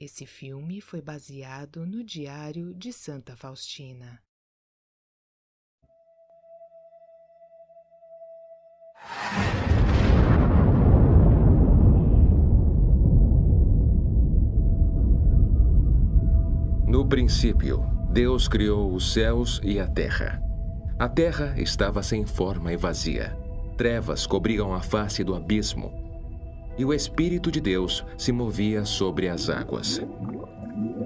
Esse filme foi baseado no Diário de Santa Faustina. Princípio, Deus criou os céus e a terra. A terra estava sem forma e vazia. Trevas cobriam a face do abismo. E o Espírito de Deus se movia sobre as águas.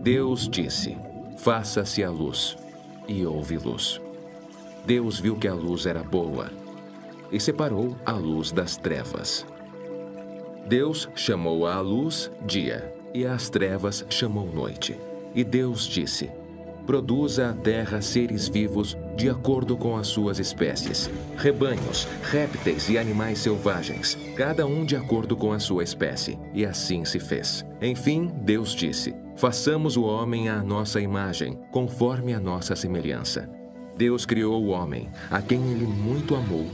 Deus disse: Faça-se a luz. E houve luz. Deus viu que a luz era boa e separou a luz das trevas. Deus chamou a luz dia e às trevas chamou noite. E Deus disse: Produza a terra seres vivos de acordo com as suas espécies, rebanhos, répteis e animais selvagens, cada um de acordo com a sua espécie. E assim se fez. Enfim, Deus disse: Façamos o homem à nossa imagem, conforme a nossa semelhança. Deus criou o homem, a quem ele muito amou,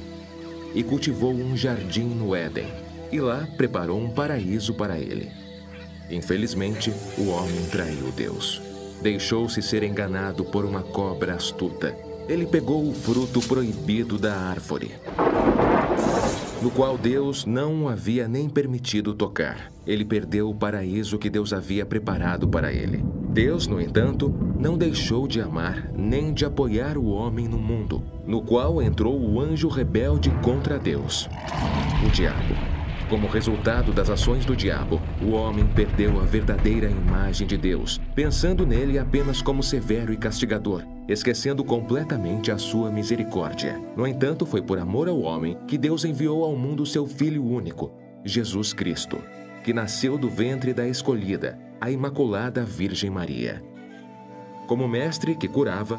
e cultivou um jardim no Éden, e lá preparou um paraíso para ele. Infelizmente, o homem traiu Deus. Deixou-se ser enganado por uma cobra astuta. Ele pegou o fruto proibido da árvore, no qual Deus não o havia nem permitido tocar. Ele perdeu o paraíso que Deus havia preparado para ele. Deus, no entanto, não deixou de amar nem de apoiar o homem no mundo, no qual entrou o anjo rebelde contra Deus, o diabo. Como resultado das ações do diabo, o homem perdeu a verdadeira imagem de Deus, pensando nele apenas como severo e castigador, esquecendo completamente a sua misericórdia. No entanto, foi por amor ao homem que Deus enviou ao mundo seu Filho único, Jesus Cristo, que nasceu do ventre da escolhida, a Imaculada Virgem Maria. Como mestre que curava,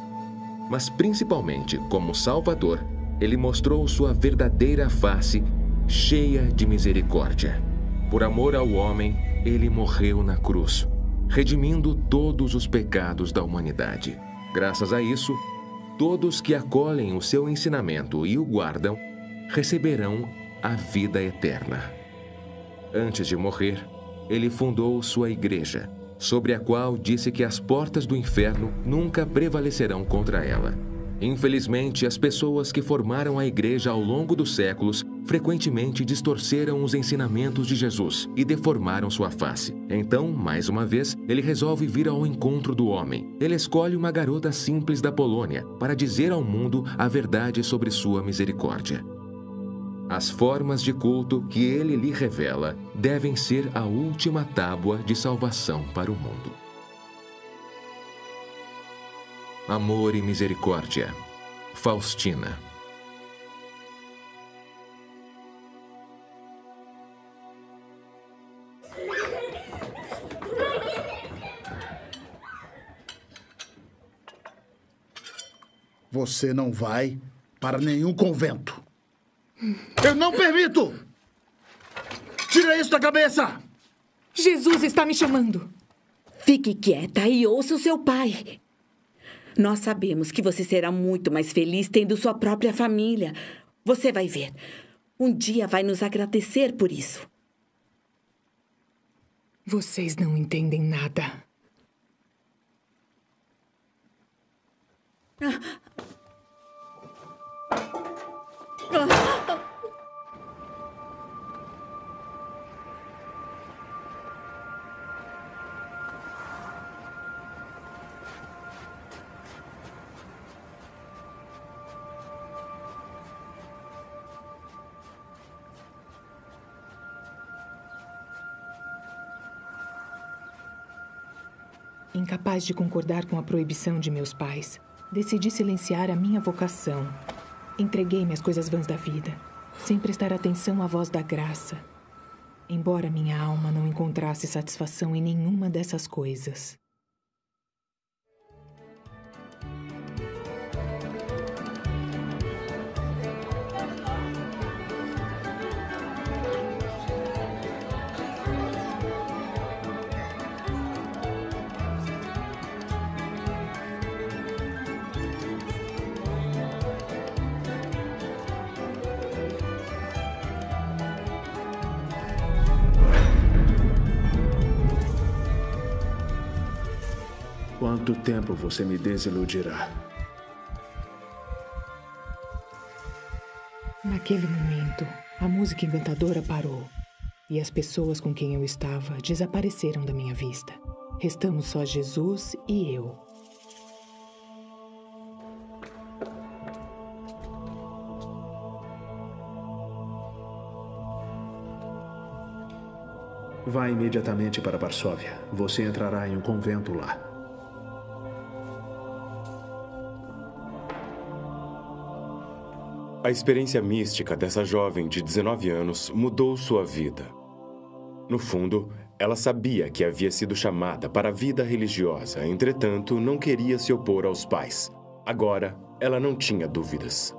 mas principalmente como Salvador, ele mostrou sua verdadeira face cheia de misericórdia. Por amor ao homem, ele morreu na cruz, redimindo todos os pecados da humanidade. Graças a isso, todos que acolhem o seu ensinamento e o guardam receberão a vida eterna. Antes de morrer, ele fundou sua igreja, sobre a qual disse que as portas do inferno nunca prevalecerão contra ela. Infelizmente, as pessoas que formaram a igreja ao longo dos séculos frequentemente distorceram os ensinamentos de Jesus e deformaram sua face. Então, mais uma vez, ele resolve vir ao encontro do homem. Ele escolhe uma garota simples da Polônia para dizer ao mundo a verdade sobre sua misericórdia. As formas de culto que ele lhe revela devem ser a última tábua de salvação para o mundo. Amor e Misericórdia. Faustina. Você não vai para nenhum convento. Eu não permito! Tira isso da cabeça! Jesus está me chamando. Fique quieta e ouça o seu pai. Nós sabemos que você será muito mais feliz tendo sua própria família. Você vai ver. Um dia vai nos agradecer por isso. Vocês não entendem nada. Ah. Incapaz de concordar com a proibição de meus pais, decidi silenciar a minha vocação. Entreguei-me às coisas vãs da vida, sem prestar atenção à voz da graça. Embora minha alma não encontrasse satisfação em nenhuma dessas coisas. Quanto tempo você me desiludirá? Naquele momento, a música encantadora parou e as pessoas com quem eu estava desapareceram da minha vista. Restamos só Jesus e eu. Vá imediatamente para Varsóvia. Você entrará em um convento lá. A experiência mística dessa jovem de 19 anos mudou sua vida. No fundo, ela sabia que havia sido chamada para a vida religiosa, entretanto, não queria se opor aos pais. Agora, ela não tinha dúvidas.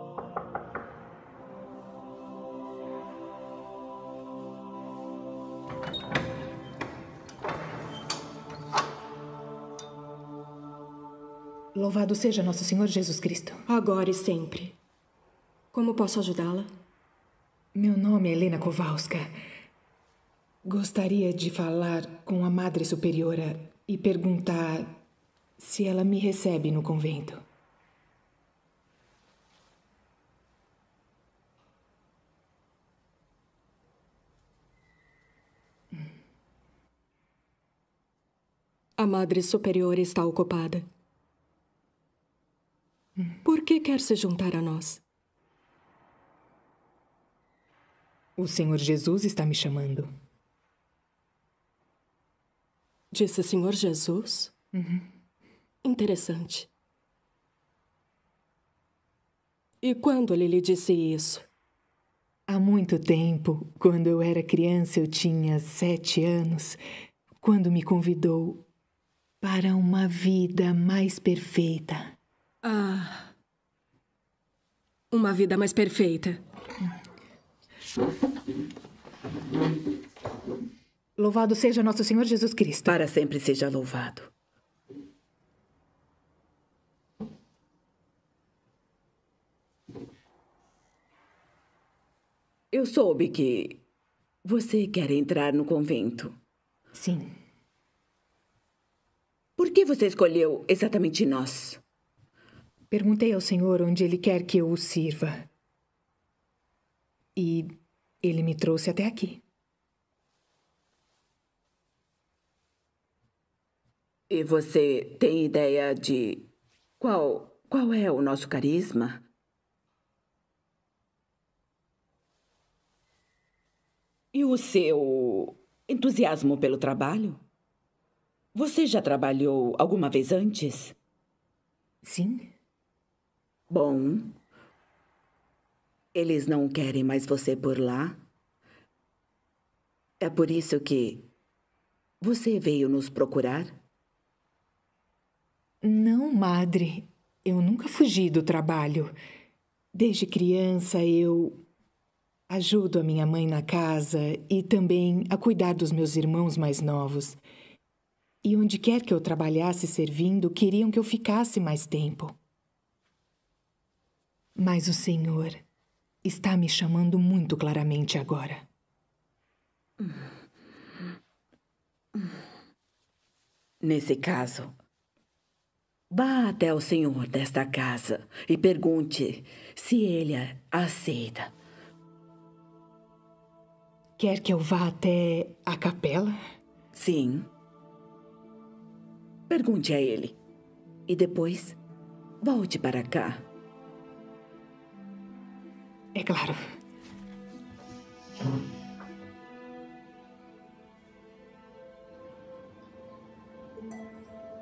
Louvado seja nosso Senhor Jesus Cristo. Agora e sempre. Como posso ajudá-la? Meu nome é Helena Kowalska. Gostaria de falar com a Madre Superiora e perguntar se ela me recebe no convento. A Madre Superiora está ocupada. Por que quer se juntar a nós? O Senhor Jesus está me chamando. Disse Senhor Jesus? Uhum. Interessante. E quando ele lhe disse isso? Há muito tempo, quando eu era criança, eu tinha sete anos, quando me convidou para uma vida mais perfeita. Ah. Uma vida mais perfeita. Louvado seja nosso Senhor Jesus Cristo. Para sempre seja louvado. Eu soube que você quer entrar no convento. Sim. Por que você escolheu exatamente nós? Perguntei ao Senhor onde Ele quer que eu o sirva. E Ele me trouxe até aqui. E você tem ideia de qual, qual é o nosso carisma? E o seu entusiasmo pelo trabalho? Você já trabalhou alguma vez antes? Sim. Bom. Eles não querem mais você por lá? É por isso que você veio nos procurar? Não, madre. Eu nunca fugi do trabalho. Desde criança eu ajudo a minha mãe na casa e também a cuidar dos meus irmãos mais novos. E onde quer que eu trabalhasse servindo, queriam que eu ficasse mais tempo. Mas o Senhor está me chamando muito claramente agora. Nesse caso, vá até o senhor desta casa e pergunte se ele a aceita. Quer que eu vá até a capela? Sim. Pergunte a ele. E depois, volte para cá. É claro.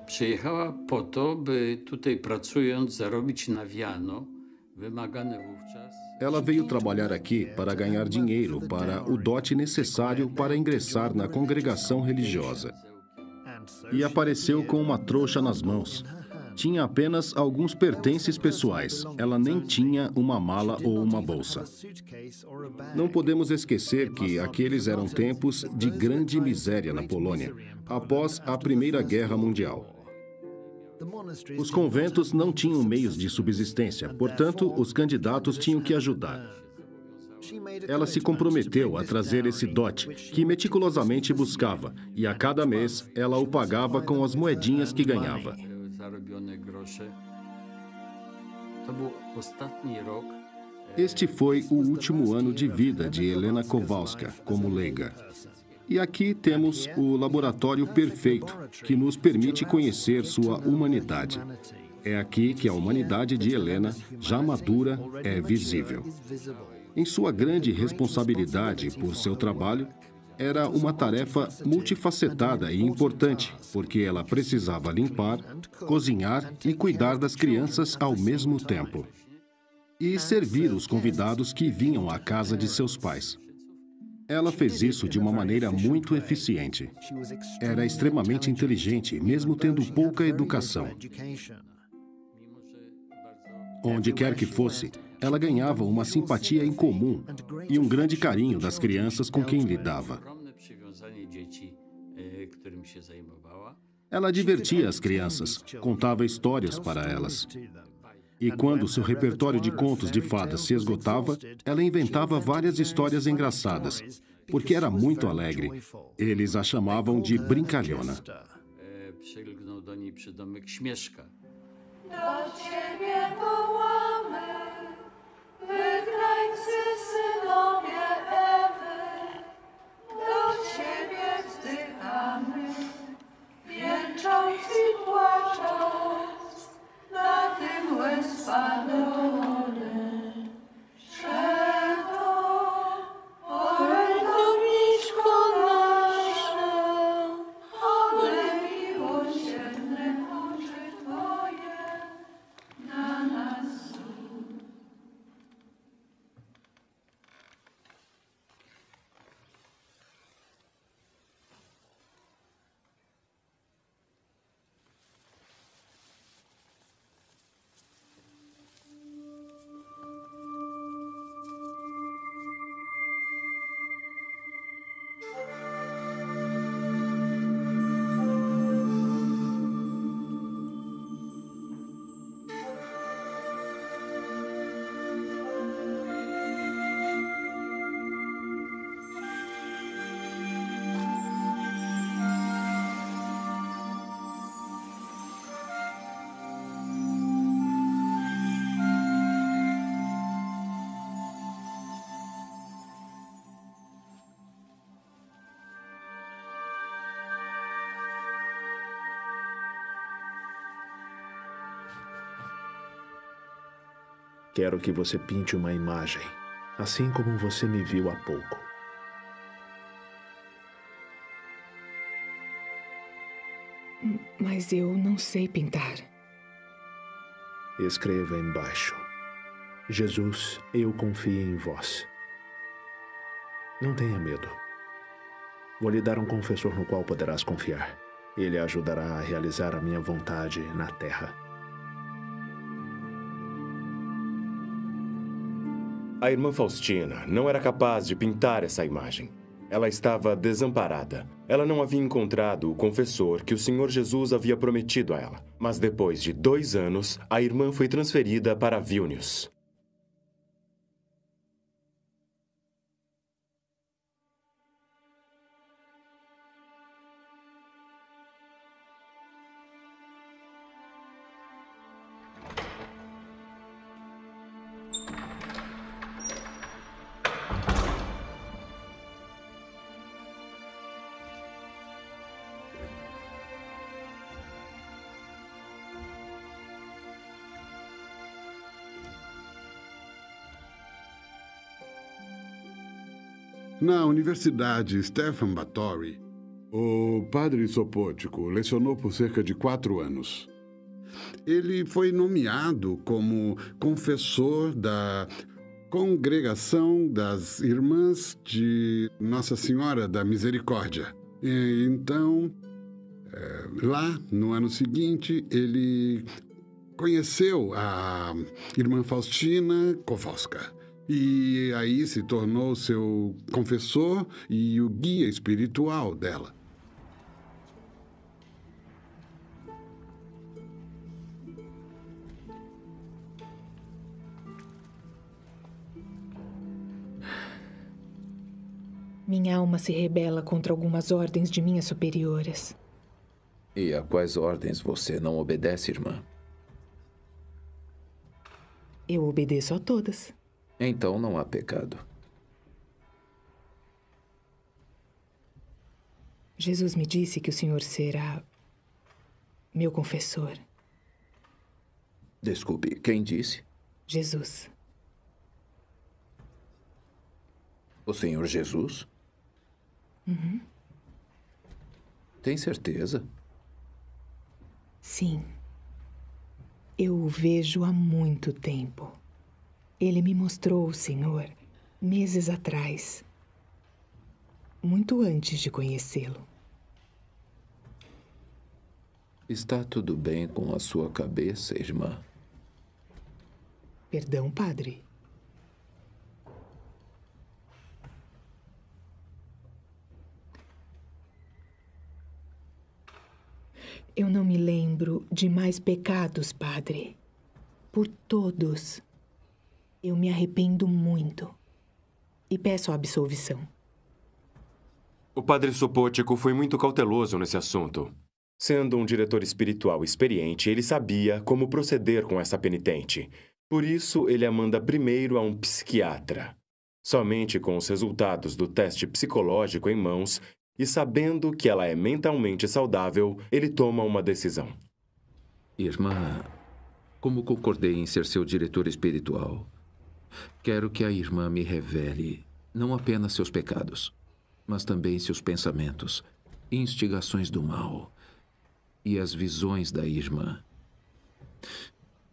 Przyjechała po to, by tutaj pracując zarobić na wiano, wymagane wówczas. Ela veio trabalhar aqui para ganhar dinheiro para o dote necessário para ingressar na congregação religiosa. E apareceu com uma trouxa nas mãos. Tinha apenas alguns pertences pessoais. Ela nem tinha uma mala ou uma bolsa. Não podemos esquecer que aqueles eram tempos de grande miséria na Polônia, após a Primeira Guerra Mundial. Os conventos não tinham meios de subsistência, portanto, os candidatos tinham que ajudar. Ela se comprometeu a trazer esse dote, que meticulosamente buscava, e a cada mês ela o pagava com as moedinhas que ganhava. Zarobione grosze. To był ostatni rok. Este foi o último ano de vida de Helena Kowalska como leiga. E aqui temos o laboratório perfeito, que nos permite conhecer sua humanidade. É aqui que a humanidade de Helena, já madura, é visível. Em sua grande responsabilidade por seu trabalho, era uma tarefa multifacetada e importante, porque ela precisava limpar, cozinhar e cuidar das crianças ao mesmo tempo. E servir os convidados que vinham à casa de seus pais. Ela fez isso de uma maneira muito eficiente. Era extremamente inteligente, mesmo tendo pouca educação. Onde quer que fosse, ela ganhava uma simpatia em comum e um grande carinho das crianças com quem lidava. Ela divertia as crianças, contava histórias para elas. E quando seu repertório de contos de fadas se esgotava, ela inventava várias histórias engraçadas, porque era muito alegre. Eles a chamavam de brincalhona. Do ciebie wołamy, wygrańcy synowie Ewy. Do ciebie wzdychamy, jęcząc płacząc, na tym łez padone. Quero que você pinte uma imagem, assim como você me viu há pouco. Mas eu não sei pintar. Escreva embaixo. Jesus, eu confio em vós. Não tenha medo. Vou lhe dar um confessor no qual poderás confiar. Ele ajudará a realizar a minha vontade na terra. A irmã Faustina não era capaz de pintar essa imagem. Ela estava desamparada. Ela não havia encontrado o confessor que o Senhor Jesus havia prometido a ela. Mas depois de dois anos, a irmã foi transferida para Vilnius. Na Universidade Stefan Batory, o padre Sopótico lecionou por cerca de quatro anos. Ele foi nomeado como confessor da Congregação das Irmãs de Nossa Senhora da Misericórdia. E, então, é, lá no ano seguinte, ele conheceu a irmã Faustina Kowalska. E aí se tornou seu confessor e o guia espiritual dela. Minha alma se rebela contra algumas ordens de minhas superioras. E a quais ordens você não obedece, irmã? Eu obedeço a todas. Então não há pecado. Jesus me disse que o senhor será meu confessor. Desculpe, quem disse? Jesus. O Senhor Jesus? Uhum. Tem certeza? Sim. Eu o vejo há muito tempo. Ele me mostrou o Senhor meses atrás, muito antes de conhecê-lo. Está tudo bem com a sua cabeça, irmã? Perdão, padre. Eu não me lembro de mais pecados, padre. Por todos. Eu me arrependo muito. E peço a absolvição. O padre Sopótico foi muito cauteloso nesse assunto. Sendo um diretor espiritual experiente, ele sabia como proceder com essa penitente. Por isso, ele a manda primeiro a um psiquiatra. Somente com os resultados do teste psicológico em mãos e sabendo que ela é mentalmente saudável, ele toma uma decisão. Irmã, como concordei em ser seu diretor espiritual, quero que a irmã me revele não apenas seus pecados, mas também seus pensamentos, instigações do mal e as visões da irmã.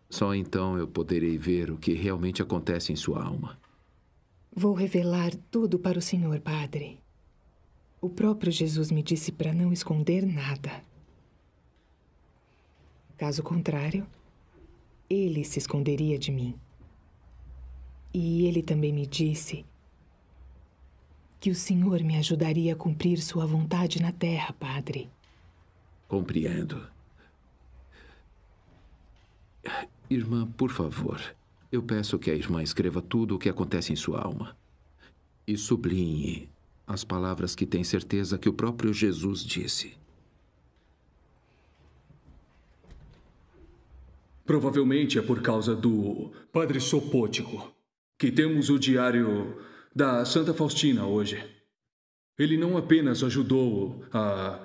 Só então eu poderei ver o que realmente acontece em sua alma. Vou revelar tudo para o senhor, padre. O próprio Jesus me disse para não esconder nada. Caso contrário, ele se esconderia de mim. E ele também me disse que o Senhor me ajudaria a cumprir sua vontade na terra, Padre. Compreendo. Irmã, por favor, eu peço que a irmã escreva tudo o que acontece em sua alma. E sublinhe as palavras que tem certeza que o próprio Jesus disse. Provavelmente é por causa do Padre Sopótico que temos o diário da Santa Faustina hoje. Ele não apenas ajudou a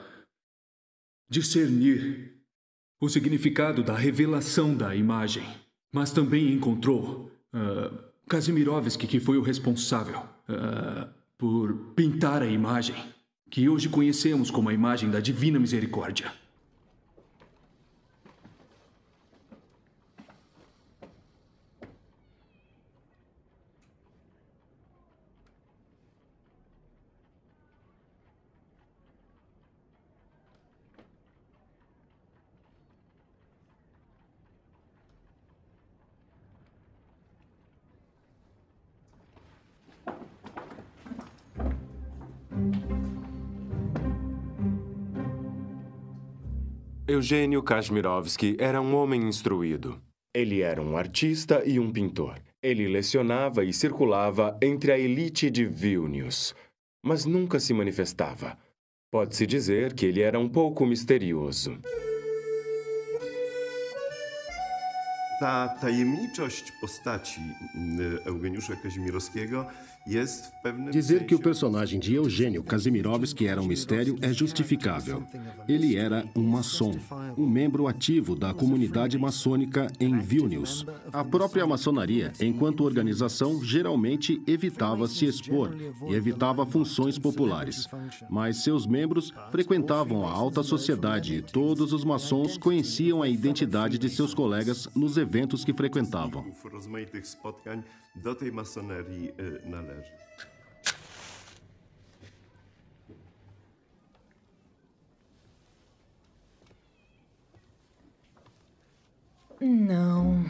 discernir o significado da revelação da imagem, mas também encontrou uh, Kazimirovski, que foi o responsável uh, por pintar a imagem que hoje conhecemos como a imagem da Divina Misericórdia. Eugênio Kazimirovski era um homem instruído. Ele era um artista e um pintor. Ele lecionava e circulava entre a elite de Vilnius, mas nunca se manifestava. Pode-se dizer que ele era um pouco misterioso. Ta tajemniczość postaci Eugeniusza Kazimierowskiego Dizer que o personagem de Eugênio Kazimirovski era um mistério é justificável. Ele era um maçom, um membro ativo da comunidade maçônica em Vilnius. A própria maçonaria, enquanto organização, geralmente evitava se expor e evitava funções populares. Mas seus membros frequentavam a alta sociedade e todos os maçons conheciam a identidade de seus colegas nos eventos que frequentavam. Do tej masonerii należy. Não.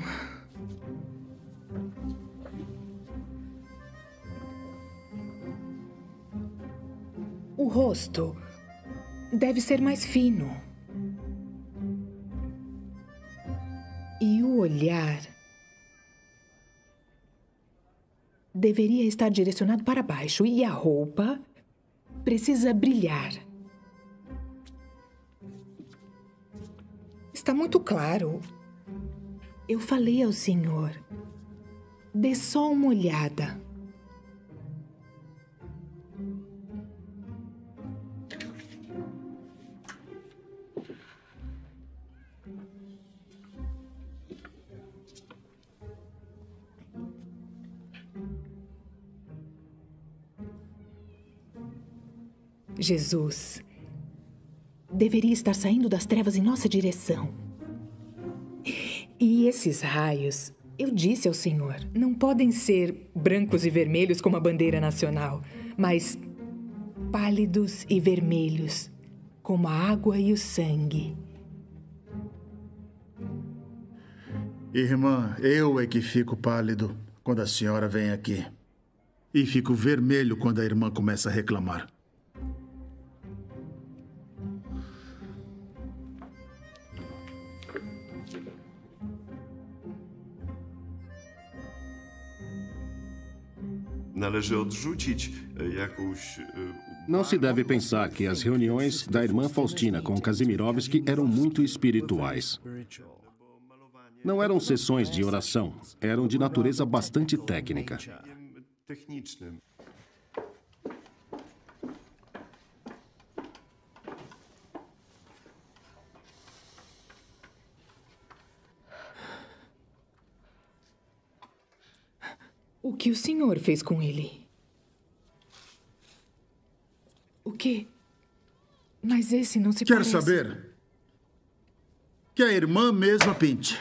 O rosto deve ser mais fino. E o olhar deveria estar direcionado para baixo e a roupa precisa brilhar. Está muito claro. Eu falei ao senhor. Dê só uma olhada. Jesus deveria estar saindo das trevas em nossa direção. E esses raios, eu disse ao Senhor, não podem ser brancos e vermelhos como a bandeira nacional, mas pálidos e vermelhos, como a água e o sangue. Irmã, eu é que fico pálido quando a senhora vem aqui. E fico vermelho quando a irmã começa a reclamar. Należy odrzucić e, jakąś e, Não se deve pensar que as reuniões da irmã Faustina com Kazimirovski eram muito espirituais. Não eram sessões de oração, eram de natureza bastante técnica. O que o senhor fez com ele? O quê? Mas esse não se Quer parece... saber? Que a irmã mesma pinte.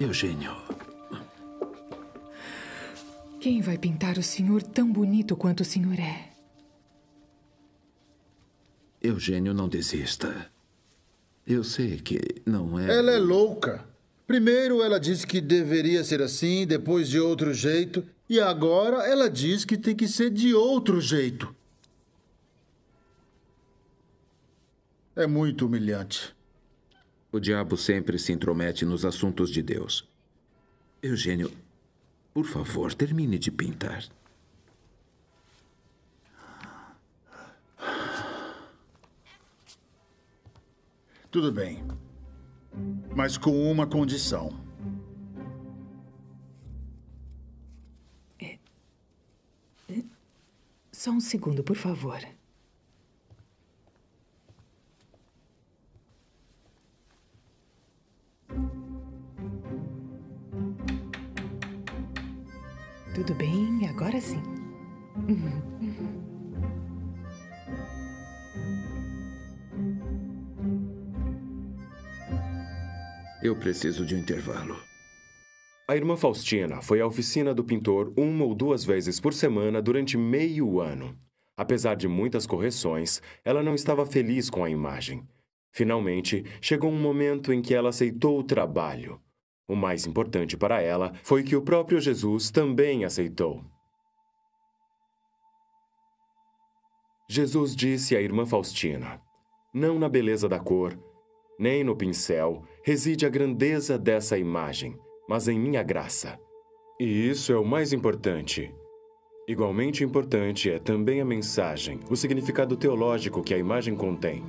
Eugênio, Quem vai pintar o senhor tão bonito quanto o senhor é? Eugênio, não desista. Eu sei que não é. Ela é louca. Primeiro ela disse que deveria ser assim, depois de outro jeito, e agora ela diz que tem que ser de outro jeito. É muito humilhante. O diabo sempre se intromete nos assuntos de Deus. Eugênio, por favor, termine de pintar. Tudo bem. Mas com uma condição. Só um segundo, por favor. Tudo bem, agora sim. Eu preciso de um intervalo. A irmã Faustina foi à oficina do pintor uma ou duas vezes por semana durante meio ano. Apesar de muitas correções, ela não estava feliz com a imagem. Finalmente, chegou um momento em que ela aceitou o trabalho. O mais importante para ela foi que o próprio Jesus também aceitou. Jesus disse à irmã Faustina: Não na beleza da cor, nem no pincel reside a grandeza dessa imagem, mas em minha graça. E isso é o mais importante. Igualmente importante é também a mensagem, o significado teológico que a imagem contém.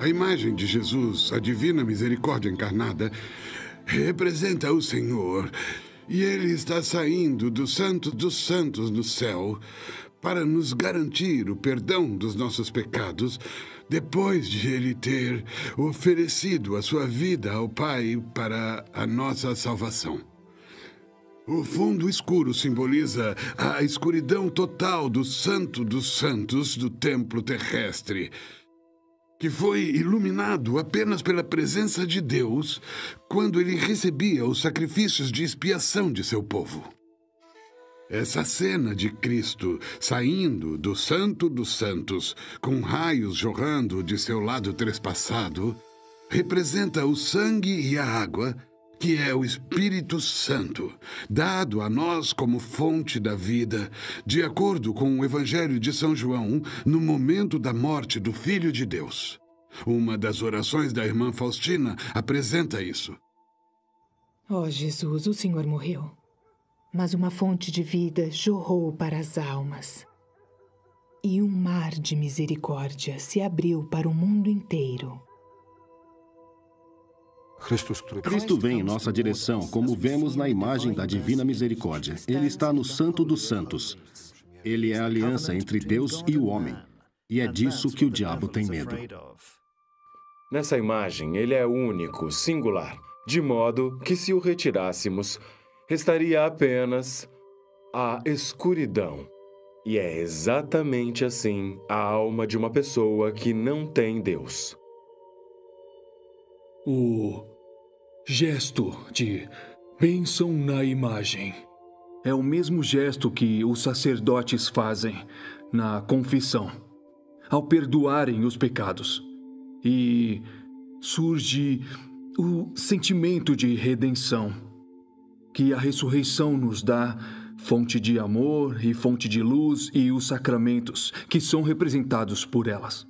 A imagem de Jesus, a divina misericórdia encarnada, representa o Senhor. E ele está saindo do Santo dos Santos no céu para nos garantir o perdão dos nossos pecados, depois de ele ter oferecido a sua vida ao Pai para a nossa salvação. O fundo escuro simboliza a escuridão total do Santo dos Santos do templo terrestre que foi iluminado apenas pela presença de Deus quando ele recebia os sacrifícios de expiação de seu povo. Essa cena de Cristo saindo do Santo dos Santos, com raios jorrando de seu lado trespassado, representa o sangue e a água que é o Espírito Santo, dado a nós como fonte da vida, de acordo com o Evangelho de São João, no momento da morte do Filho de Deus. Uma das orações da irmã Faustina apresenta isso. Ó oh, Jesus, o Senhor morreu, mas uma fonte de vida jorrou para as almas. E um mar de misericórdia se abriu para o mundo inteiro. Cristo vem em nossa direção, como vemos na imagem da Divina Misericórdia. Ele está no Santo dos Santos. Ele é a aliança entre Deus e o homem. E é disso que o diabo tem medo. Nessa imagem, ele é único, singular, de modo que se o retirássemos, restaria apenas a escuridão. E é exatamente assim a alma de uma pessoa que não tem Deus. O gesto de bênção na imagem é o mesmo gesto que os sacerdotes fazem na confissão, ao perdoarem os pecados. E surge o sentimento de redenção que a ressurreição nos dá, fonte de amor e fonte de luz, e os sacramentos que são representados por elas.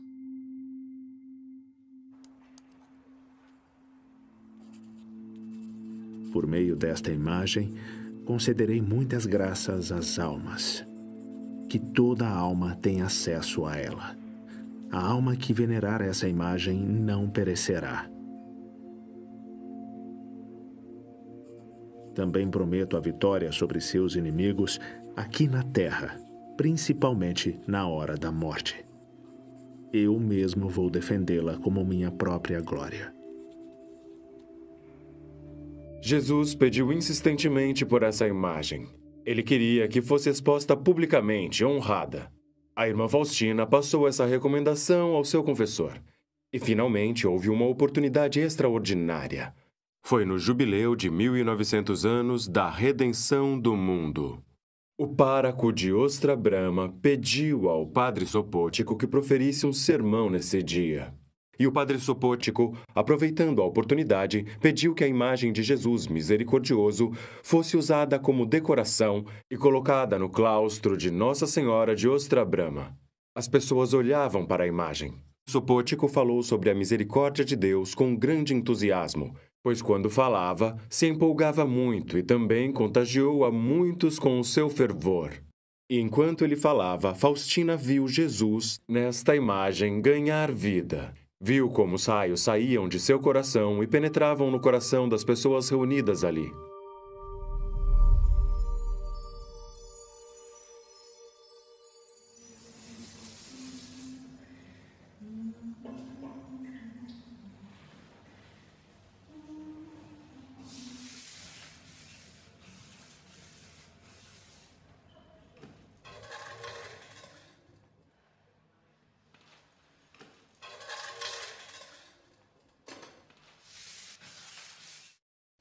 Por meio desta imagem, concederei muitas graças às almas. Que toda alma tenha acesso a ela. A alma que venerar essa imagem não perecerá. Também prometo a vitória sobre seus inimigos aqui na terra, principalmente na hora da morte. Eu mesmo vou defendê-la como minha própria glória. Jesus pediu insistentemente por essa imagem. Ele queria que fosse exposta publicamente, honrada. A irmã Faustina passou essa recomendação ao seu confessor. E finalmente houve uma oportunidade extraordinária. Foi no jubileu de 1900 anos da redenção do mundo. O páraco de Ostra Brahma pediu ao padre Sopótico que proferisse um sermão nesse dia. E o padre Sopótico, aproveitando a oportunidade, pediu que a imagem de Jesus misericordioso fosse usada como decoração e colocada no claustro de Nossa Senhora de Ostra Brahma. As pessoas olhavam para a imagem. Sopótico falou sobre a misericórdia de Deus com grande entusiasmo, pois quando falava, se empolgava muito e também contagiou a muitos com o seu fervor. E enquanto ele falava, Faustina viu Jesus, nesta imagem, ganhar vida. Viu como os raios saíam de seu coração e penetravam no coração das pessoas reunidas ali.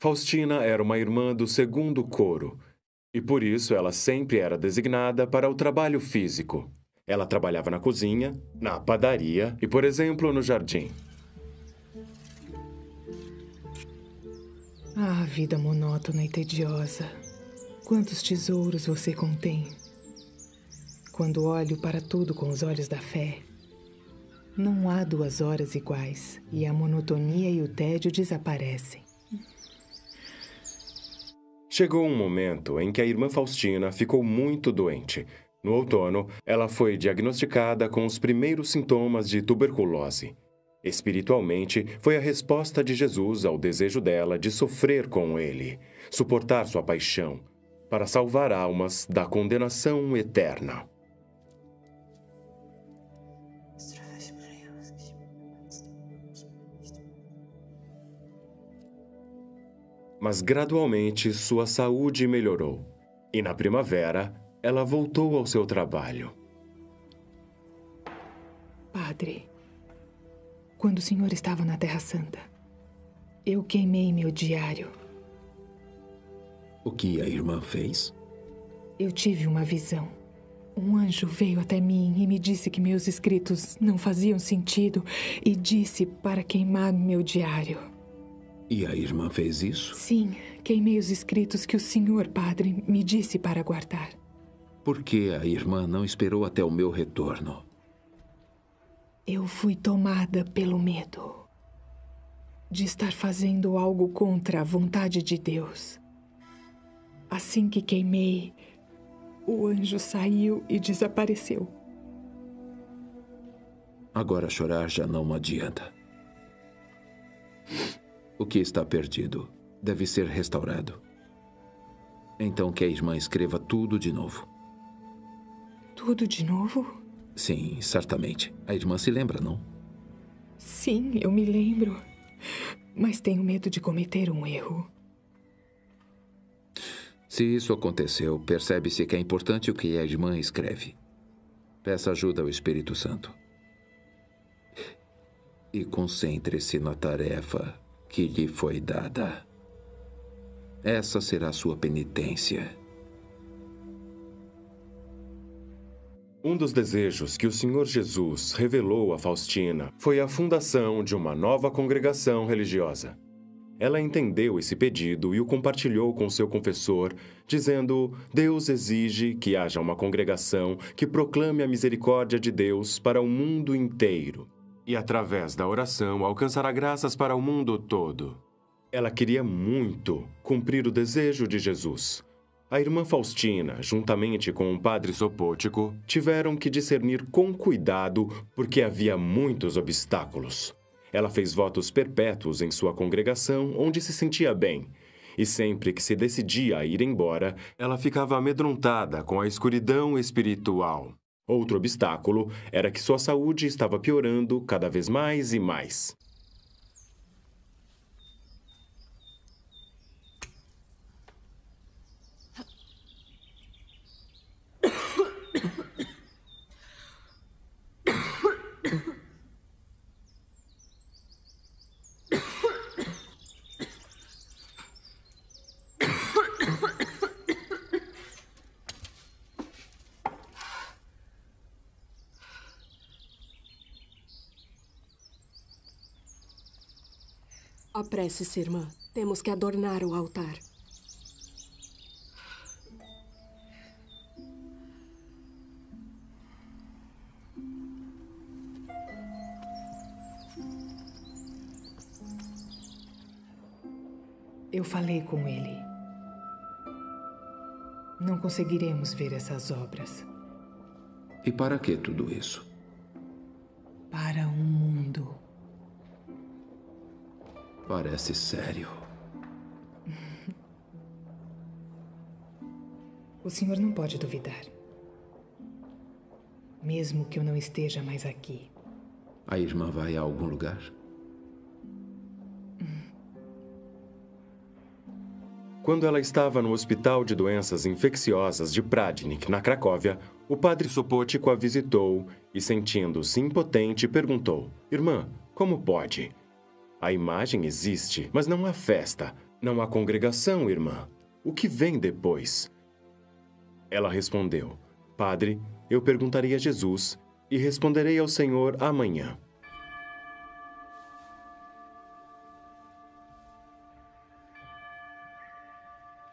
Faustina era uma irmã do segundo coro, e por isso ela sempre era designada para o trabalho físico. Ela trabalhava na cozinha, na padaria e, por exemplo, no jardim. Ah, vida monótona e tediosa. Quantos tesouros você contém? Quando olho para tudo com os olhos da fé, não há duas horas iguais e a monotonia e o tédio desaparecem. Chegou um momento em que a irmã Faustina ficou muito doente. No outono, ela foi diagnosticada com os primeiros sintomas de tuberculose. Espiritualmente, foi a resposta de Jesus ao desejo dela de sofrer com ele, suportar sua paixão, para salvar almas da condenação eterna. Mas gradualmente sua saúde melhorou. E na primavera, ela voltou ao seu trabalho. Padre, quando o senhor estava na Terra Santa, eu queimei meu diário. O que a irmã fez? Eu tive uma visão. Um anjo veio até mim e me disse que meus escritos não faziam sentido e disse para queimar meu diário. E a irmã fez isso? Sim, queimei os escritos que o senhor, padre, me disse para guardar. Por que a irmã não esperou até o meu retorno? Eu fui tomada pelo medo de estar fazendo algo contra a vontade de Deus. Assim que queimei, o anjo saiu e desapareceu. Agora chorar já não adianta. O que está perdido deve ser restaurado. Então que a irmã escreva tudo de novo. Tudo de novo? Sim, certamente. A irmã se lembra, não? Sim, eu me lembro. Mas tenho medo de cometer um erro. Se isso aconteceu, percebe-se que é importante o que a irmã escreve. Peça ajuda ao Espírito Santo. E concentre-se na tarefa que lhe foi dada. Essa será sua penitência. Um dos desejos que o Senhor Jesus revelou a Faustina foi a fundação de uma nova congregação religiosa. Ela entendeu esse pedido e o compartilhou com seu confessor, dizendo: Deus exige que haja uma congregação que proclame a misericórdia de Deus para o mundo inteiro e, através da oração, alcançará graças para o mundo todo. Ela queria muito cumprir o desejo de Jesus. A irmã Faustina, juntamente com o padre Sopótico, tiveram que discernir com cuidado porque havia muitos obstáculos. Ela fez votos perpétuos em sua congregação, onde se sentia bem. E sempre que se decidia a ir embora, ela ficava amedrontada com a escuridão espiritual. Outro obstáculo era que sua saúde estava piorando cada vez mais e mais. Apresse-se, irmã. Temos que adornar o altar. Eu falei com ele. Não conseguiremos ver essas obras. E para que tudo isso? Para um Parece sério. O senhor não pode duvidar. Mesmo que eu não esteja mais aqui. A irmã vai a algum lugar? Quando ela estava no Hospital de Doenças Infecciosas de Pradnik, na Cracóvia, o padre Sopótico a visitou e, sentindo-se impotente, perguntou: Irmã, como pode? A imagem existe, mas não há festa, não há congregação, irmã. O que vem depois? Ela respondeu: Padre, eu perguntarei a Jesus e responderei ao Senhor amanhã.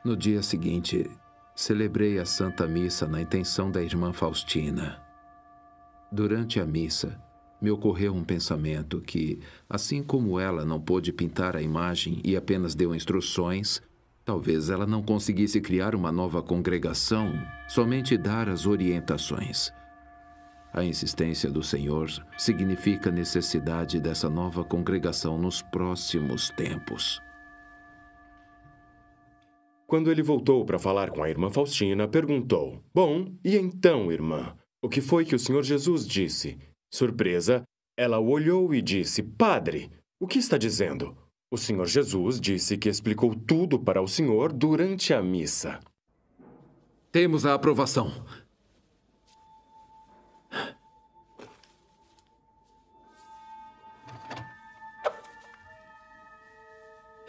No dia seguinte, celebrei a Santa Missa na intenção da irmã Faustina. Durante a missa, me ocorreu um pensamento que, assim como ela não pôde pintar a imagem e apenas deu instruções, talvez ela não conseguisse criar uma nova congregação, somente dar as orientações. A insistência do Senhor significa necessidade dessa nova congregação nos próximos tempos. Quando ele voltou para falar com a irmã Faustina, perguntou: Bom, e então, irmã? O que foi que o Senhor Jesus disse? Surpresa, ela o olhou e disse: Padre, o que está dizendo? O Senhor Jesus disse que explicou tudo para o Senhor durante a missa. Temos a aprovação.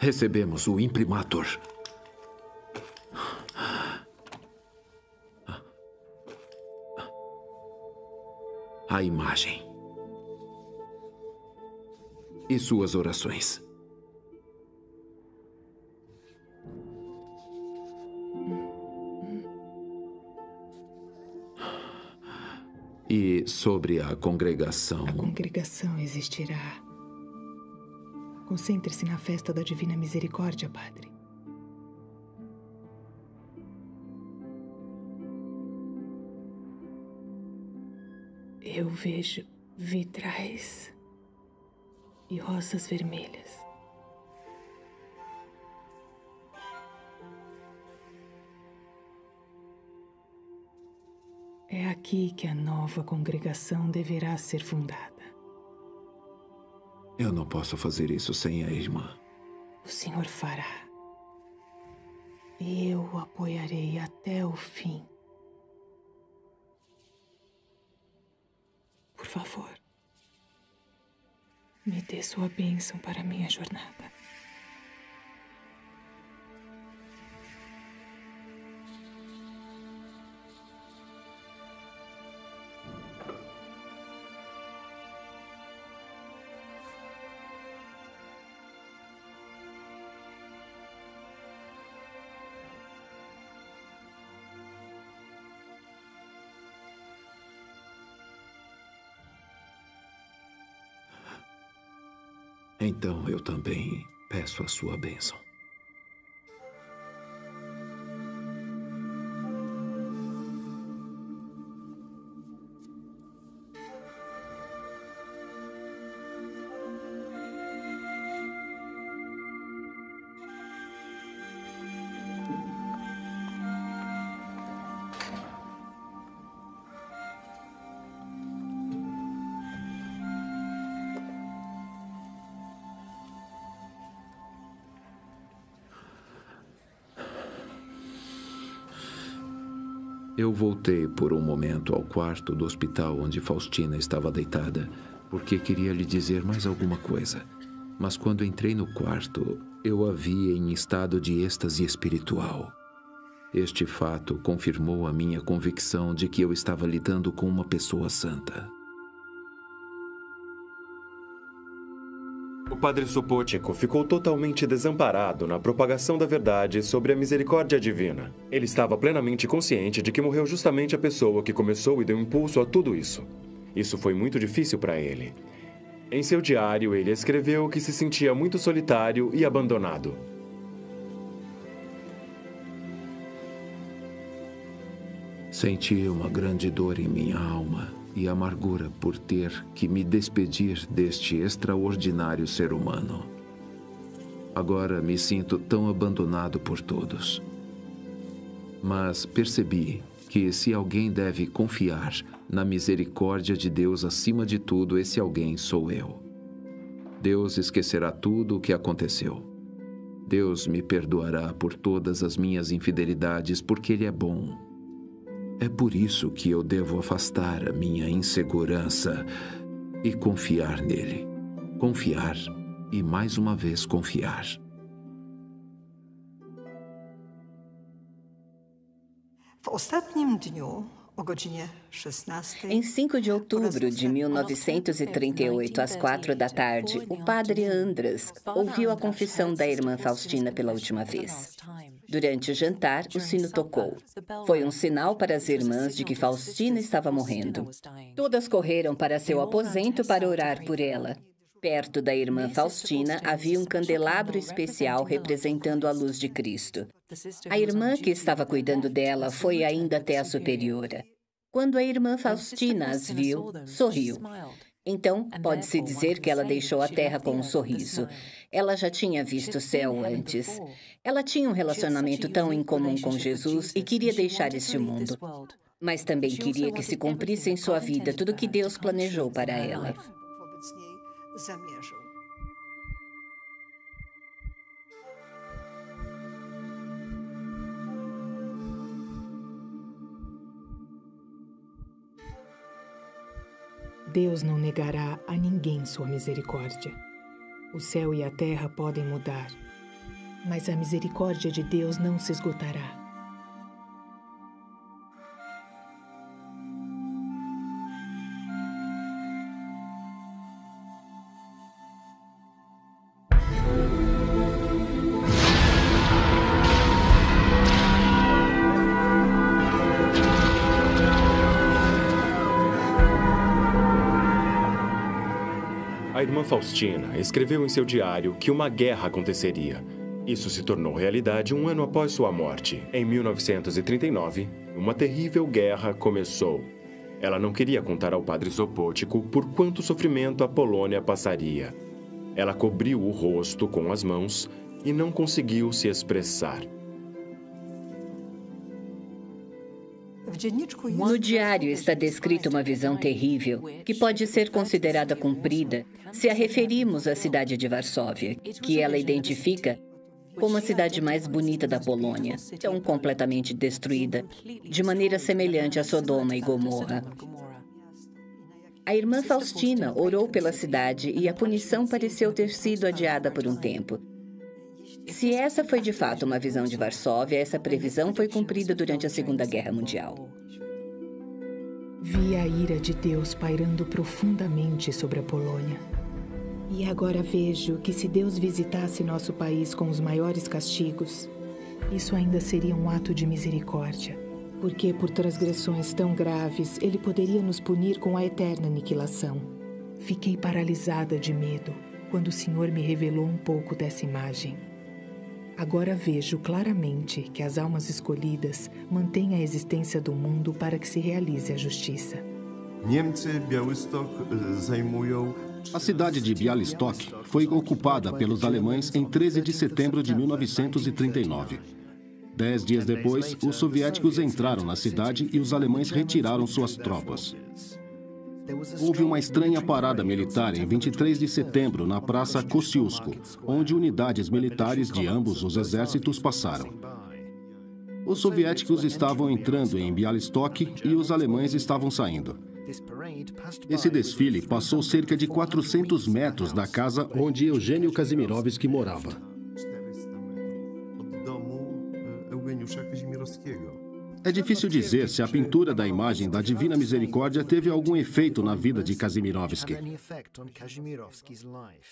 Recebemos o imprimatur. à imagem e suas orações. E sobre a congregação. A congregação existirá. Concentre-se na festa da Divina Misericórdia, Padre. Vejo vitrais e rosas vermelhas. É aqui que a nova congregação deverá ser fundada. Eu não posso fazer isso sem a irmã. O Senhor fará. E eu o apoiarei até o fim. Por favor, me dê sua bênção para minha jornada. Então eu também peço a sua bênção. Voltei por um momento ao quarto do hospital onde Faustina estava deitada, porque queria lhe dizer mais alguma coisa. Mas quando entrei no quarto, eu a vi em estado de êxtase espiritual. Este fato confirmou a minha convicção de que eu estava lidando com uma pessoa santa. Padre Sopótico ficou totalmente desamparado na propagação da verdade sobre a misericórdia divina. Ele estava plenamente consciente de que morreu justamente a pessoa que começou e deu impulso a tudo isso. Isso foi muito difícil para ele. Em seu diário, ele escreveu que se sentia muito solitário e abandonado. Senti uma grande dor em minha alma e amargura por ter que me despedir deste extraordinário ser humano. Agora me sinto tão abandonado por todos. Mas percebi que se alguém deve confiar na misericórdia de Deus acima de tudo, esse alguém sou eu. Deus esquecerá tudo o que aconteceu. Deus me perdoará por todas as minhas infidelidades, porque Ele é bom é por isso que eu devo afastar a minha insegurança e confiar nele. Confiar e mais uma vez confiar. W ostatnim dniu o godzinie 16. Em 5 de outubro de 1938, às quatro da tarde, o padre Andras ouviu a confissão da irmã Faustina pela última vez. Durante o jantar, o sino tocou. Foi um sinal para as irmãs de que Faustina estava morrendo. Todas correram para seu aposento para orar por ela. Perto da irmã Faustina havia um candelabro especial representando a luz de Cristo. A irmã que estava cuidando dela foi ainda até a superiora. Quando a irmã Faustina as viu, sorriu. Então, pode-se dizer que ela deixou a terra com um sorriso. Ela já tinha visto o céu antes. Ela tinha um relacionamento tão incomum com Jesus e queria deixar este mundo. Mas também queria que se cumprisse em sua vida tudo o que Deus planejou para ela. Deus não negará a ninguém sua misericórdia. O céu e a terra podem mudar, mas a misericórdia de Deus não se esgotará. Faustina escreveu em seu diário que uma guerra aconteceria. Isso se tornou realidade um ano após sua morte. Em 1939, uma terrível guerra começou. Ela não queria contar ao padre Sopótico por quanto sofrimento a Polônia passaria. Ela cobriu o rosto com as mãos e não conseguiu se expressar. No diário está descrita uma visão terrível que pode ser considerada cumprida se a referimos à cidade de Varsóvia, que ela identifica como a cidade mais bonita da Polônia, tão completamente destruída, de maneira semelhante a Sodoma e Gomorra. A irmã Faustina orou pela cidade e a punição pareceu ter sido adiada por um tempo. Se essa foi de fato uma visão de Varsóvia, essa previsão foi cumprida durante a Segunda Guerra Mundial. Vi a ira de Deus pairando profundamente sobre a Polônia. E agora vejo que se Deus visitasse nosso país com os maiores castigos, isso ainda seria um ato de misericórdia. Porque por transgressões tão graves, ele poderia nos punir com a eterna aniquilação. Fiquei paralisada de medo quando o Senhor me revelou um pouco dessa imagem. Agora vejo claramente que as almas escolhidas mantêm a existência do mundo para que se realize a justiça. A cidade de Bialystok foi ocupada pelos alemães em 13 de setembro de 1939. Dez dias depois, os soviéticos entraram na cidade e os alemães retiraram suas tropas. Houve uma estranha parada militar em 23 de setembro na Praça Kosciuszko, onde unidades militares de ambos os exércitos passaram. Os soviéticos estavam entrando em Bialystok e os alemães estavam saindo. Esse desfile passou cerca de 400 metros da casa onde Eugênio Kazimirovski morava. É difícil dizer se a pintura da imagem da Divina Misericórdia teve algum efeito na vida de Kazimirovski.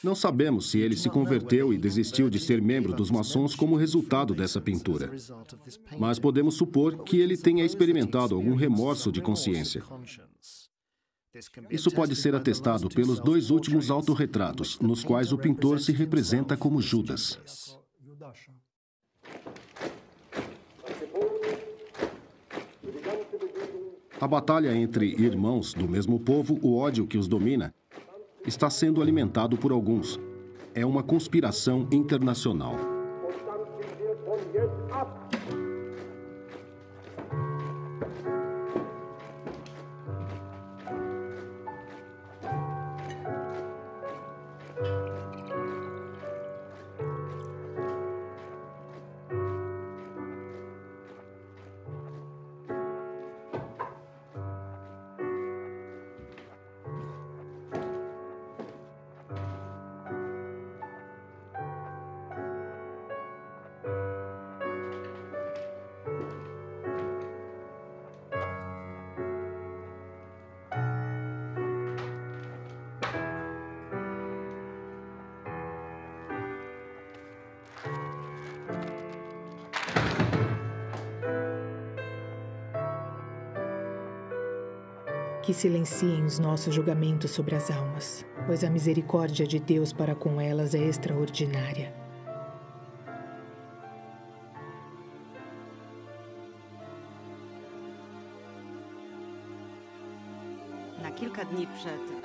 Não sabemos se ele se converteu e desistiu de ser membro dos maçons como resultado dessa pintura. Mas podemos supor que ele tenha experimentado algum remorso de consciência. Isso pode ser atestado pelos dois últimos autorretratos, nos quais o pintor se representa como Judas. A batalha entre irmãos do mesmo povo, o ódio que os domina, está sendo alimentado por alguns. É uma conspiração internacional. Que silenciem os nossos julgamentos sobre as almas, pois a misericórdia de Deus para com elas é extraordinária.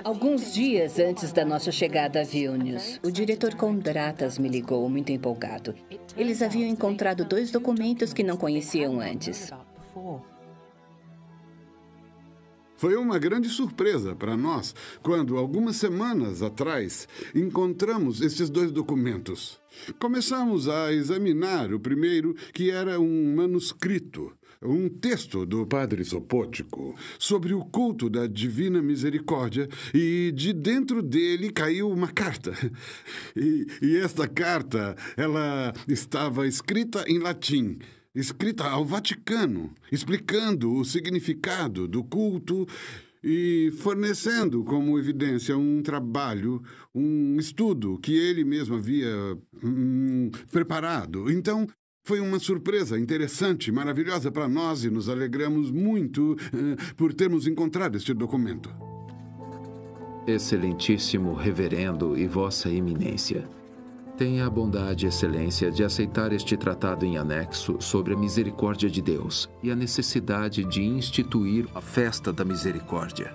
Alguns dias antes da nossa chegada a Vilnius, o diretor Kondratas me ligou muito empolgado. Eles haviam encontrado dois documentos que não conheciam antes. Foi uma grande surpresa para nós quando, algumas semanas atrás, encontramos esses dois documentos. Começamos a examinar o primeiro, que era um manuscrito, um texto do padre Sopótico sobre o culto da Divina Misericórdia, e de dentro dele caiu uma carta. E, e esta carta, ela estava escrita em latim escrita ao Vaticano, explicando o significado do culto e fornecendo como evidência um trabalho, um estudo que ele mesmo havia hum, preparado. Então, foi uma surpresa interessante, maravilhosa para nós e nos alegramos muito eh, por termos encontrado este documento. Excelentíssimo Reverendo e Vossa Eminência, tenha a bondade e excelência de aceitar este tratado em anexo sobre a misericórdia de Deus e a necessidade de instituir a festa da misericórdia.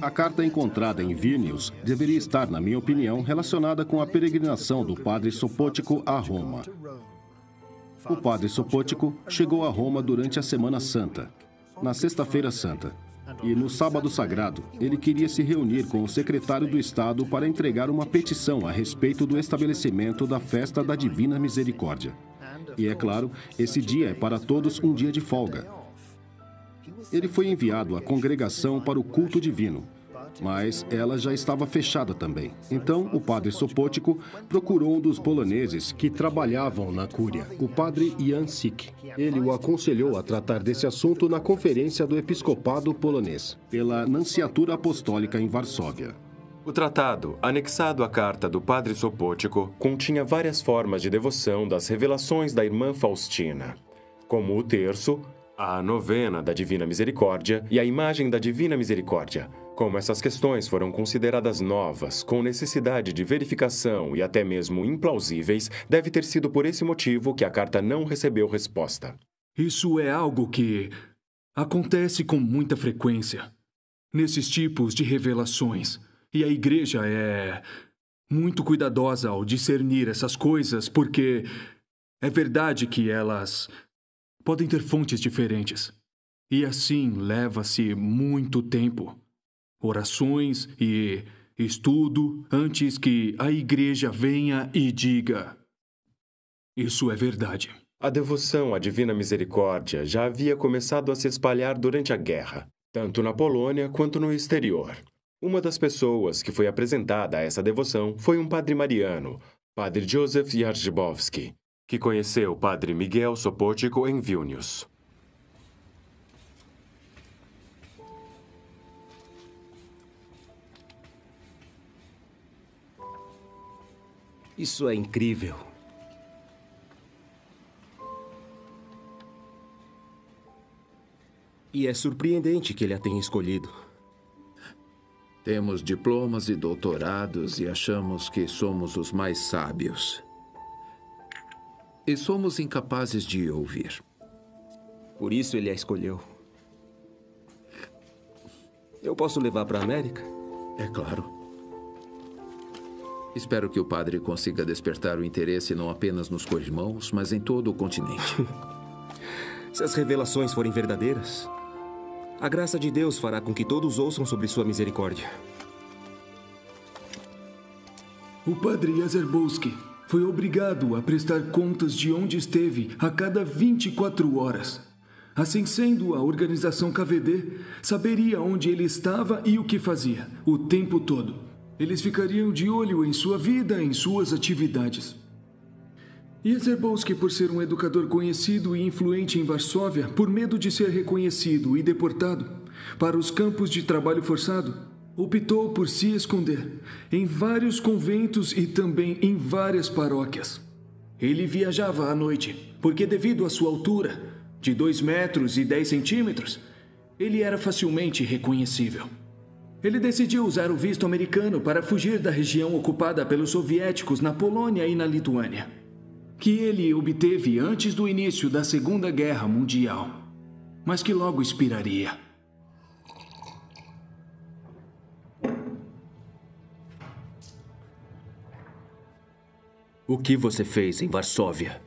A carta encontrada em Vilnius deveria estar, na minha opinião, relacionada com a peregrinação do padre Sopótico a Roma. O padre Sopótico chegou a Roma durante a Semana Santa, na Sexta-feira Santa. E no sábado sagrado, ele queria se reunir com o secretário do Estado para entregar uma petição a respeito do estabelecimento da festa da Divina Misericórdia. E é claro, esse dia é para todos um dia de folga. Ele foi enviado à congregação para o culto divino, mas ela já estava fechada também. Então, o padre Sopótico procurou um dos poloneses que trabalhavam na cúria, o padre Jan Sik. Ele o aconselhou a tratar desse assunto na conferência do episcopado polonês, pela Nanciatura Apostólica em Varsóvia. O tratado, anexado à carta do padre Sopótico, continha várias formas de devoção das revelações da irmã Faustina, como o terço, a novena da Divina Misericórdia e a imagem da Divina Misericórdia. Como essas questões foram consideradas novas, com necessidade de verificação e até mesmo implausíveis, deve ter sido por esse motivo que a carta não recebeu resposta. Isso é algo que acontece com muita frequência nesses tipos de revelações. E a igreja é muito cuidadosa ao discernir essas coisas, porque é verdade que elas podem ter fontes diferentes. E assim leva-se muito tempo. Orações e estudo antes que a igreja venha e diga: Isso é verdade. A devoção à Divina Misericórdia já havia começado a se espalhar durante a guerra, tanto na Polônia quanto no exterior. Uma das pessoas que foi apresentada a essa devoção foi um padre mariano, padre Joseph Jarzybowski, que conheceu o padre Miguel Sopótico em Vilnius. Isso é incrível. E é surpreendente que ele a tenha escolhido. Temos diplomas e doutorados e achamos que somos os mais sábios. E somos incapazes de ouvir. Por isso ele a escolheu. Eu posso levar para a América? É claro. Espero que o padre consiga despertar o interesse não apenas nos corrimãos, mas em todo o continente. Se as revelações forem verdadeiras, a graça de Deus fará com que todos ouçam sobre sua misericórdia. O padre Jazerbowski foi obrigado a prestar contas de onde esteve a cada 24 horas. Assim sendo, a organização KVD saberia onde ele estava e o que fazia, o tempo todo. Eles ficariam de olho em sua vida, em suas atividades. Jezebowski, por ser um educador conhecido e influente em Varsóvia, por medo de ser reconhecido e deportado para os campos de trabalho forçado, optou por se esconder em vários conventos e também em várias paróquias. Ele viajava à noite, porque devido à sua altura, de 2 metros e 10 centímetros, ele era facilmente reconhecível. Ele decidiu usar o visto americano para fugir da região ocupada pelos soviéticos na Polônia e na Lituânia, que ele obteve antes do início da Segunda Guerra Mundial, mas que logo expiraria. O que você fez em Varsóvia?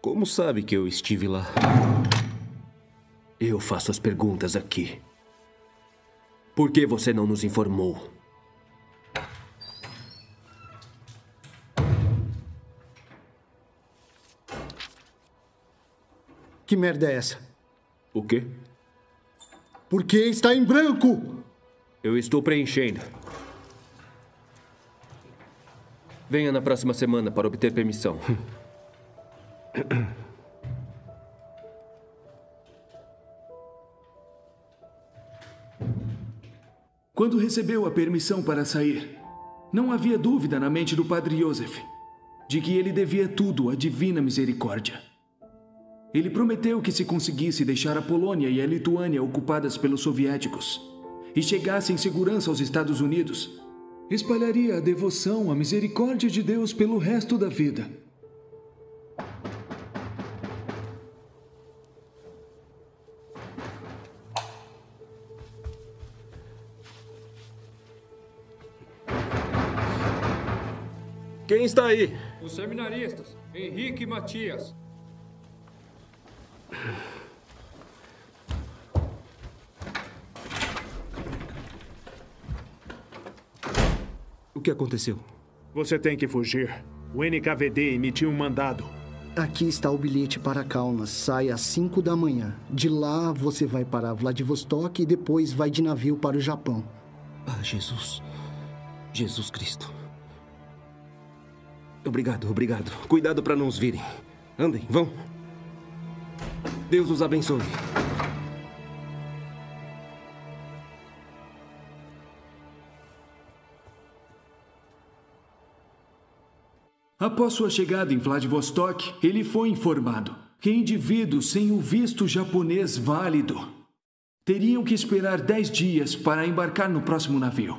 Como sabe que eu estive lá? Eu faço as perguntas aqui. Por que você não nos informou? Que merda é essa? O quê? Por que está em branco? Eu estou preenchendo. Venha na próxima semana para obter permissão. Quando recebeu a permissão para sair, não havia dúvida na mente do padre Joseph de que ele devia tudo à divina misericórdia. Ele prometeu que se conseguisse deixar a Polônia e a Lituânia ocupadas pelos soviéticos, e chegasse em segurança aos Estados Unidos, espalharia a devoção, a misericórdia de Deus pelo resto da vida. Quem está aí? Os seminaristas, Henrique e Matias. O que aconteceu? Você tem que fugir. O NKVD emitiu um mandado. Aqui está o bilhete para Kaunas. Sai às 5 da manhã. De lá você vai para Vladivostok e depois vai de navio para o Japão. Ah, Jesus. Jesus Cristo. Obrigado, obrigado. Cuidado para não os virem. Andem, vão. Deus os abençoe. Após sua chegada em Vladivostok, ele foi informado que indivíduos sem o visto japonês válido teriam que esperar 10 dias para embarcar no próximo navio.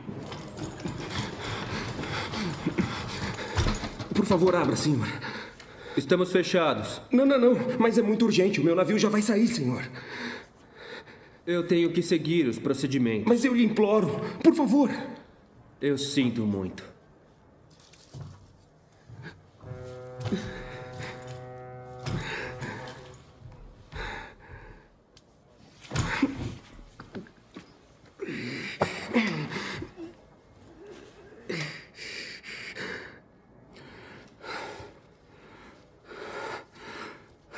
Por favor, abra, senhor. Estamos fechados. Não, não, não. Mas é muito urgente. O meu navio já vai sair, senhor. Eu tenho que seguir os procedimentos. Mas eu lhe imploro, por favor. Eu sinto muito.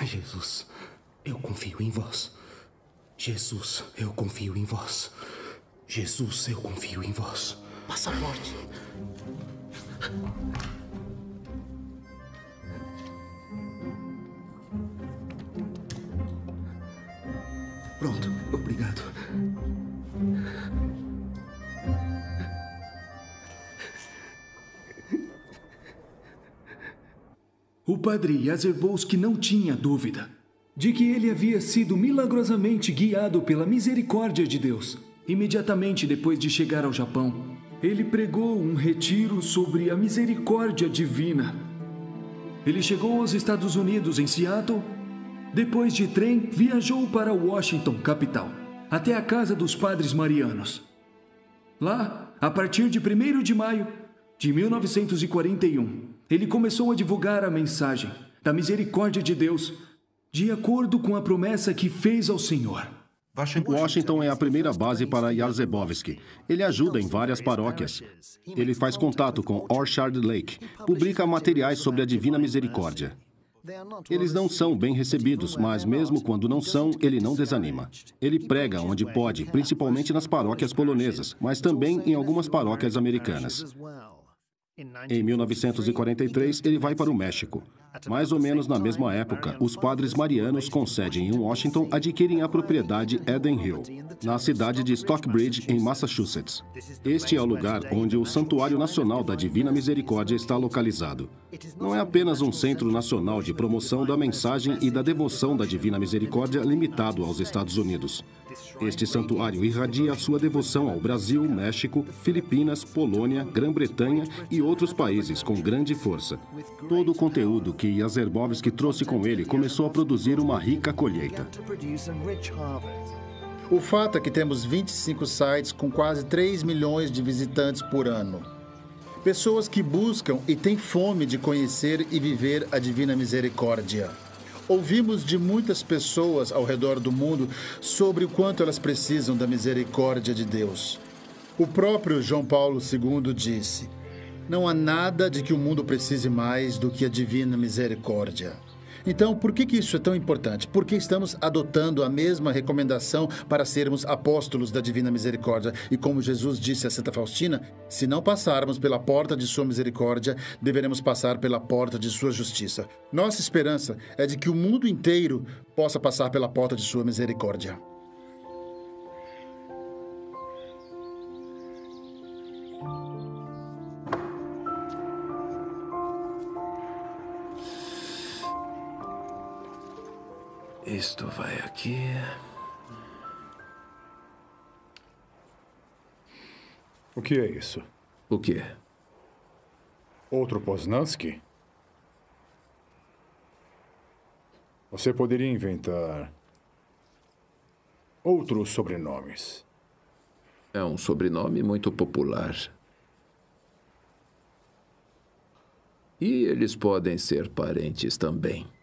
Jesus, eu confio em vós. Jesus, eu confio em vós. Jesus, eu confio em vós. Passaporte. Pronto, obrigado. O padre Yazerbolski não tinha dúvida de que ele havia sido milagrosamente guiado pela misericórdia de Deus. Imediatamente depois de chegar ao Japão, ele pregou um retiro sobre a misericórdia divina. Ele chegou aos Estados Unidos, em Seattle. Depois de trem, viajou para Washington, capital, até a casa dos padres marianos. Lá, a partir de 1 de maio de 1941, ele começou a divulgar a mensagem da misericórdia de Deus, de acordo com a promessa que fez ao Senhor. Washington é a primeira base para Yarzebowski. Ele ajuda em várias paróquias. Ele faz contato com Orchard Lake, publica materiais sobre a Divina Misericórdia. Eles não são bem recebidos, mas mesmo quando não são, ele não desanima. Ele prega onde pode, principalmente nas paróquias polonesas, mas também em algumas paróquias americanas. Em 1943, ele vai para o México. Mais ou menos na mesma época, os padres marianos com sede em Washington adquirem a propriedade Eden Hill, na cidade de Stockbridge, em Massachusetts. Este é o lugar onde o Santuário Nacional da Divina Misericórdia está localizado. Não é apenas um centro nacional de promoção da mensagem e da devoção da Divina Misericórdia limitado aos Estados Unidos. Este santuário irradia sua devoção ao Brasil, México, Filipinas, Polônia, Grã-Bretanha e outros países com grande força. Todo o conteúdo que Yazerbowski trouxe com ele começou a produzir uma rica colheita. O fato é que temos 25 sites com quase 3 milhões de visitantes por ano. Pessoas que buscam e têm fome de conhecer e viver a divina misericórdia. Ouvimos de muitas pessoas ao redor do mundo sobre o quanto elas precisam da misericórdia de Deus. O próprio João Paulo II disse: Não há nada de que o mundo precise mais do que a divina misericórdia. Então, por que, que isso é tão importante? Porque estamos adotando a mesma recomendação para sermos apóstolos da Divina Misericórdia. E como Jesus disse a Santa Faustina, se não passarmos pela porta de Sua misericórdia, deveremos passar pela porta de Sua justiça. Nossa esperança é de que o mundo inteiro possa passar pela porta de Sua misericórdia. Isto vai aqui. O que é isso? O quê? Outro Poznansky? Você poderia inventar outros sobrenomes. É um sobrenome muito popular. E eles podem ser parentes também.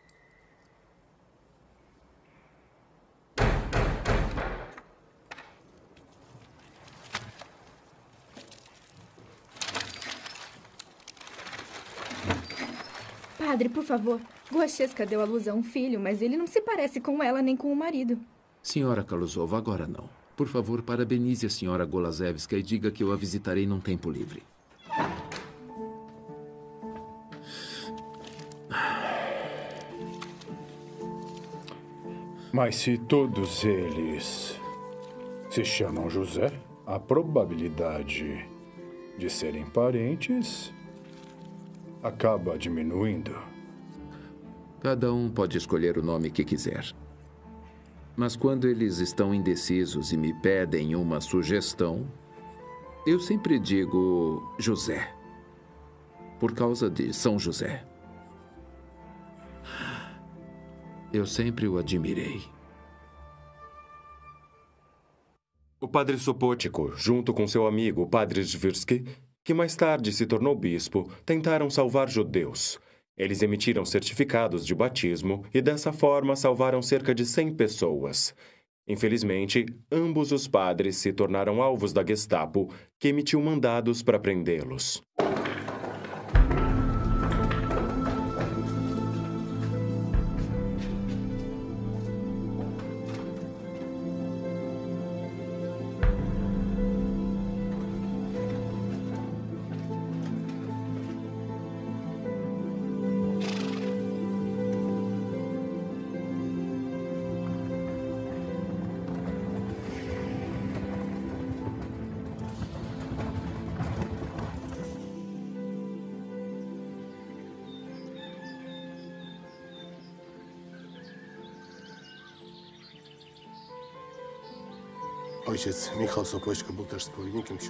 Padre, por favor. Guachesca deu à luz a um filho, mas ele não se parece com ela nem com o marido. Senhora Kaluzova, agora não. Por favor, parabenize a senhora Golazevska e diga que eu a visitarei num tempo livre. Mas se todos eles se chamam José, a probabilidade de serem parentes acaba diminuindo. Cada um pode escolher o nome que quiser. Mas quando eles estão indecisos e me pedem uma sugestão, eu sempre digo José. Por causa de São José. Eu sempre o admirei. O padre Sopótico, junto com seu amigo, o padre Zvirsky, que mais tarde se tornou bispo, tentaram salvar judeus. Eles emitiram certificados de batismo e, dessa forma, salvaram cerca de 100 pessoas. Infelizmente, ambos os padres se tornaram alvos da Gestapo, que emitiu mandados para prendê-los.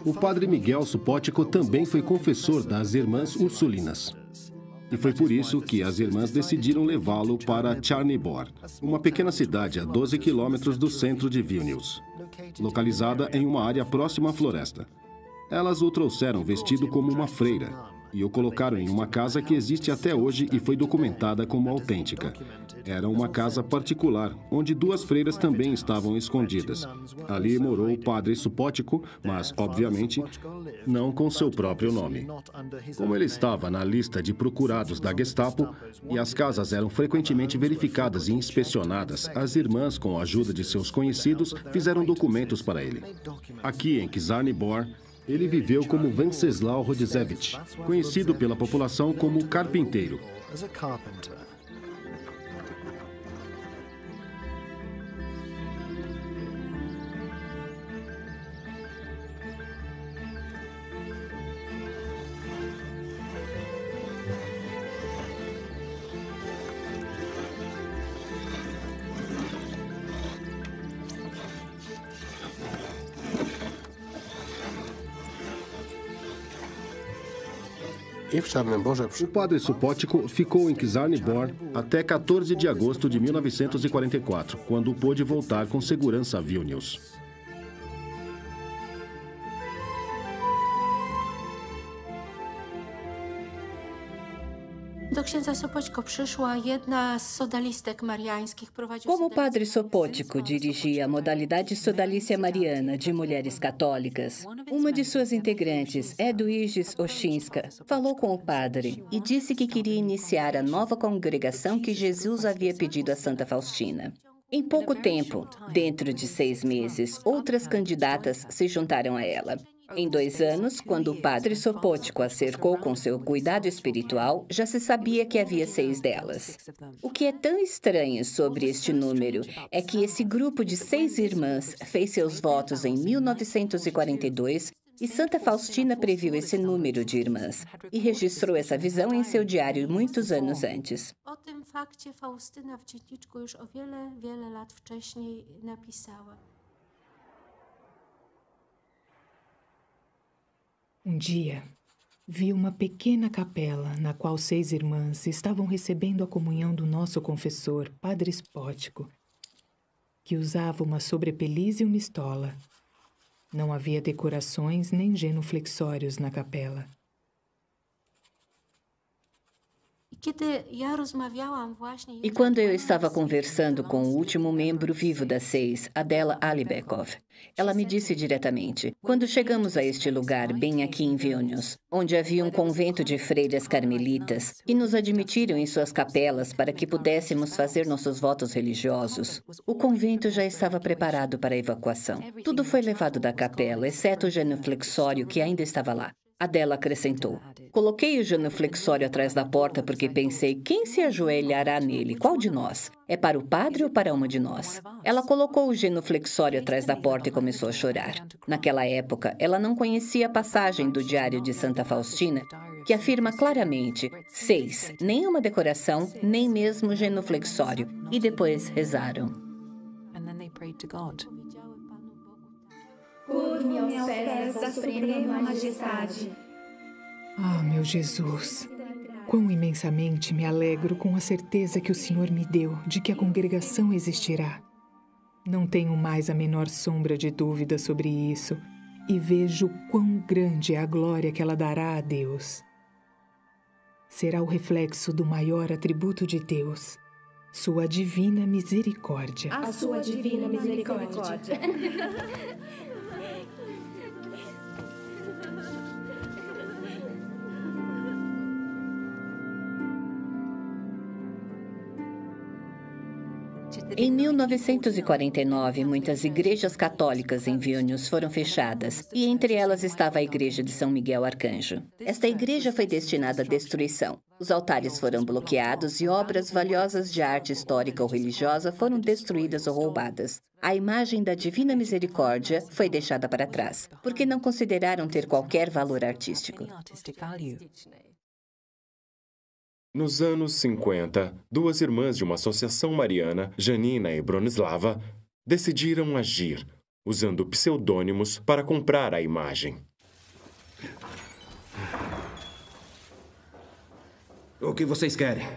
O padre Miguel Supótico também foi confessor das Irmãs Ursulinas. E foi por isso que as irmãs decidiram levá-lo para Charnibor, uma pequena cidade a 12 quilômetros do centro de Vilnius, localizada em uma área próxima à floresta. Elas o trouxeram vestido como uma freira e o colocaram em uma casa que existe até hoje e foi documentada como autêntica. Era uma casa particular, onde duas freiras também estavam escondidas. Ali morou o padre Supótico, mas, obviamente, não com seu próprio nome. Como ele estava na lista de procurados da Gestapo e as casas eram frequentemente verificadas e inspecionadas, as irmãs, com a ajuda de seus conhecidos, fizeram documentos para ele. Aqui em Kizarnibor, ele viveu como Venceslau Rodzevich, conhecido pela população como carpinteiro. O padre Supótico ficou em Kizarnibor até 14 de agosto de 1944, quando pôde voltar com segurança a Vilnius. Do księdza przyszła jedna z sodalistek mariańskich. Como o padre Sopótico dirigia a modalidade Sodalícia Mariana de mulheres católicas, uma de suas integrantes, Edwiges Oshinska, falou com o padre e disse que queria iniciar a nova congregação que Jesus havia pedido a Santa Faustina. Em pouco tempo, dentro de seis meses, outras candidatas se juntaram a ela. Em dois anos, quando o padre Sopótico a cercou com seu cuidado espiritual, já se sabia que havia seis delas. O que é tão estranho sobre este número é que esse grupo de seis irmãs fez seus votos em 1942 e Santa Faustina previu esse número de irmãs e registrou essa visão em seu diário muitos anos antes. W dzienniczku już o wiele, wiele lat wcześniej napisała. Um dia, vi uma pequena capela na qual seis irmãs estavam recebendo a comunhão do nosso confessor, Padre Spótico, que usava uma sobrepeliz e uma estola. Não havia decorações nem genuflexórios na capela. E quando eu estava conversando com o último membro vivo das seis, Adela Alibekov, ela me disse diretamente: quando chegamos a este lugar, bem aqui em Vilnius, onde havia um convento de freiras carmelitas, que nos admitiram em suas capelas para que pudéssemos fazer nossos votos religiosos, o convento já estava preparado para a evacuação. Tudo foi levado da capela, exceto o genuflexório que ainda estava lá. Adela acrescentou: Coloquei o genuflexório atrás da porta porque pensei quem se ajoelhará nele, qual de nós? É para o padre ou para uma de nós? Ela colocou o genuflexório atrás da porta e começou a chorar. Naquela época, ela não conhecia a passagem do Diário de Santa Faustina que afirma claramente: seis, nenhuma decoração, nem mesmo genuflexório. E depois rezaram. Curve-me aos pés da suprema majestade. Ah, meu Jesus, quão imensamente me alegro com a certeza que o Senhor me deu de que a congregação existirá. Não tenho mais a menor sombra de dúvida sobre isso e vejo quão grande é a glória que ela dará a Deus. Será o reflexo do maior atributo de Deus, sua divina misericórdia. A sua divina misericórdia. Em 1949, muitas igrejas católicas em Vilnius foram fechadas, e entre elas estava a igreja de São Miguel Arcanjo. Esta igreja foi destinada à destruição. Os altares foram bloqueados e obras valiosas de arte histórica ou religiosa foram destruídas ou roubadas. A imagem da Divina Misericórdia foi deixada para trás, porque não consideraram ter qualquer valor artístico. Nos anos 50, duas irmãs de uma associação mariana, Janina e Bronislava, decidiram agir, usando pseudônimos para comprar a imagem. O que vocês querem?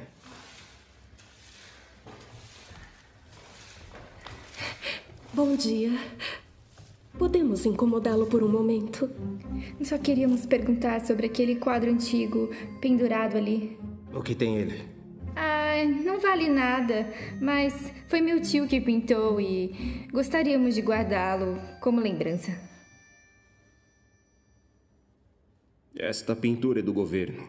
Bom dia. Podemos incomodá-lo por um momento? Só queríamos perguntar sobre aquele quadro antigo pendurado ali. O que tem ele? Ah, não vale nada, mas foi meu tio que pintou e gostaríamos de guardá-lo como lembrança. Esta pintura é do governo.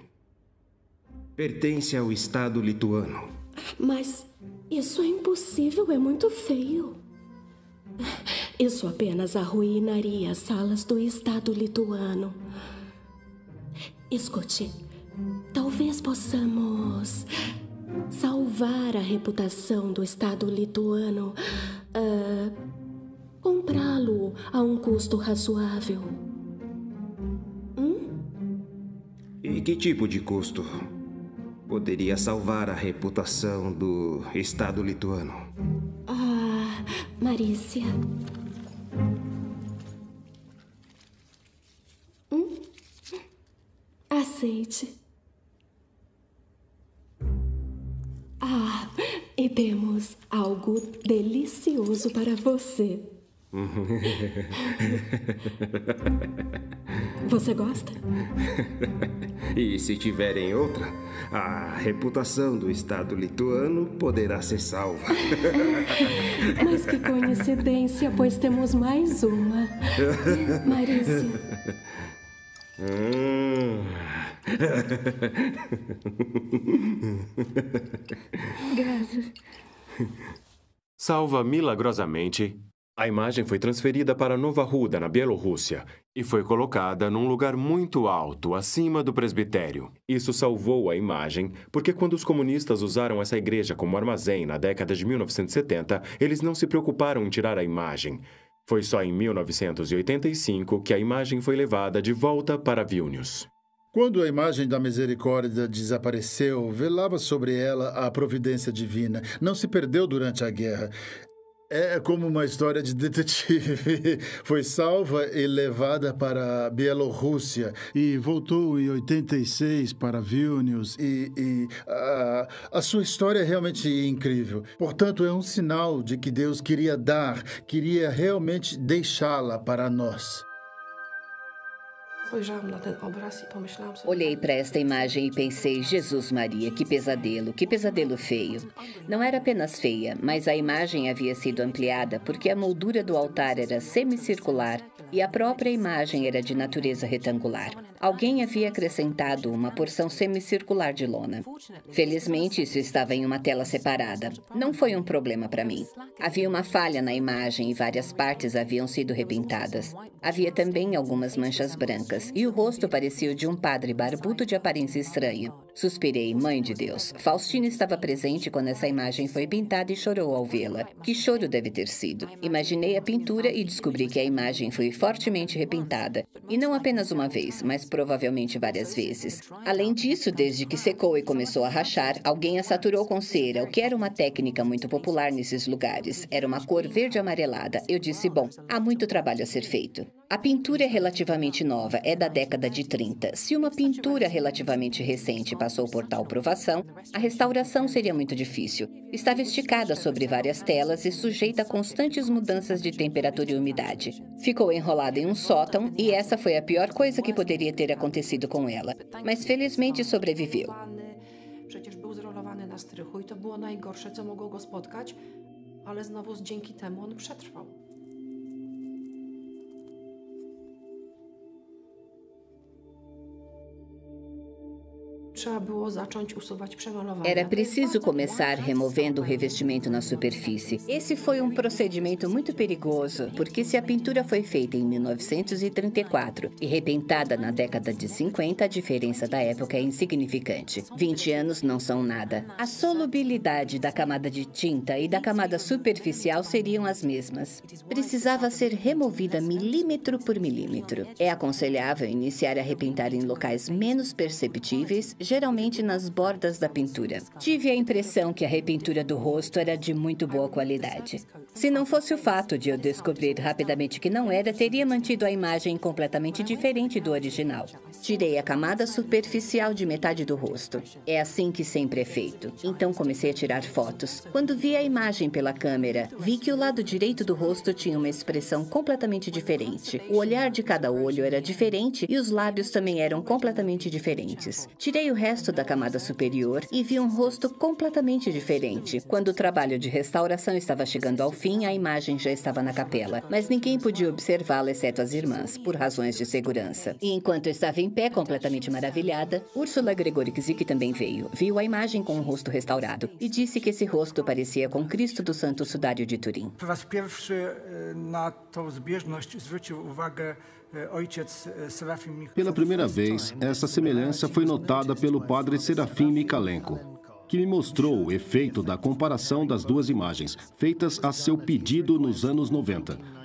Pertence ao Estado lituano. Mas isso é impossível, é muito feio. Isso apenas arruinaria as salas do Estado lituano. Escute, talvez possamos salvar a reputação do Estado lituano, uh, comprá-lo a um custo razoável. Hum? E que tipo de custo poderia salvar a reputação do Estado lituano? Ah, Marícia. Hum? Aceite. E temos algo delicioso para você. Você gosta? e se tiverem outra, a reputação do Estado lituano poderá ser salva. Mas que coincidência, pois temos mais uma. Marícia. Hum. Graças. Salva milagrosamente, a imagem foi transferida para Nova Ruda, na Bielorrússia, e foi colocada num lugar muito alto, acima do presbitério. Isso salvou a imagem, porque quando os comunistas usaram essa igreja como armazém na década de 1970, eles não se preocuparam em tirar a imagem. Foi só em 1985 que a imagem foi levada de volta para Vilnius. Quando a imagem da misericórdia desapareceu, velava sobre ela a providência divina. Não se perdeu durante a guerra. É como uma história de detetive. Foi salva e levada para a Bielorrússia. E voltou em 86 para Vilnius. E, e a, a sua história é realmente incrível. Portanto, é um sinal de que Deus queria dar, queria realmente deixá-la para nós. Olhei para esta imagem e pensei: Jesus Maria, que pesadelo, que pesadelo feio. Não era apenas feia, mas a imagem havia sido ampliada porque a moldura do altar era semicircular e a própria imagem era de natureza retangular. Alguém havia acrescentado uma porção semicircular de lona. Felizmente, isso estava em uma tela separada. Não foi um problema para mim. Havia uma falha na imagem e várias partes haviam sido repintadas. Havia também algumas manchas brancas e o rosto parecia o de um padre barbudo de aparência estranha. Suspirei, mãe de Deus. Faustina estava presente quando essa imagem foi pintada e chorou ao vê-la. Que choro deve ter sido? Imaginei a pintura e descobri que a imagem foi fortemente repintada. E não apenas uma vez, mas provavelmente várias vezes. Além disso, desde que secou e começou a rachar, alguém a saturou com cera, o que era uma técnica muito popular nesses lugares. Era uma cor verde amarelada. Eu disse: bom, há muito trabalho a ser feito. A pintura é relativamente nova, é da década de 30. Se uma pintura relativamente recente passou por tal provação, a restauração seria muito difícil. Estava esticada sobre várias telas e sujeita a constantes mudanças de temperatura e umidade. Ficou enrolada em um sótão e essa foi a pior coisa que poderia ter acontecido com ela. Mas felizmente sobreviveu. Przecież był zrolowany na dzięki temu przetrwał. Era preciso começar removendo o revestimento na superfície. Esse foi um procedimento muito perigoso, porque se a pintura foi feita em 1934 e repintada na década de 50, a diferença da época é insignificante. 20 anos não são nada. A solubilidade da camada de tinta e da camada superficial seriam as mesmas. Precisava ser removida milímetro por milímetro. É aconselhável iniciar a repintar em locais menos perceptíveis geralmente nas bordas da pintura. Tive a impressão que a repintura do rosto era de muito boa qualidade. Se não fosse o fato de eu descobrir rapidamente que não era, teria mantido a imagem completamente diferente do original. Tirei a camada superficial de metade do rosto. É assim que sempre é feito. Então comecei a tirar fotos. Quando vi a imagem pela câmera, vi que o lado direito do rosto tinha uma expressão completamente diferente. O olhar de cada olho era diferente e os lábios também eram completamente diferentes. Tirei o resto da camada superior e vi um rosto completamente diferente. Quando o trabalho de restauração estava chegando ao fim, a imagem já estava na capela, mas ninguém podia observá-la exceto as irmãs, por razões de segurança. E enquanto eu estava em pé, completamente maravilhada, Úrsula Gregorczyk, que também veio, viu a imagem com o rosto restaurado e disse que esse rosto parecia com Cristo do Santo Sudário de Turim. Na zbieżność zwrócił uwagę e, Serafim Pela primeira vez, essa semelhança foi notada pelo padre Serafim Mikalenko, que me mostrou o efeito da comparação das duas imagens, feitas a seu pedido nos anos 90.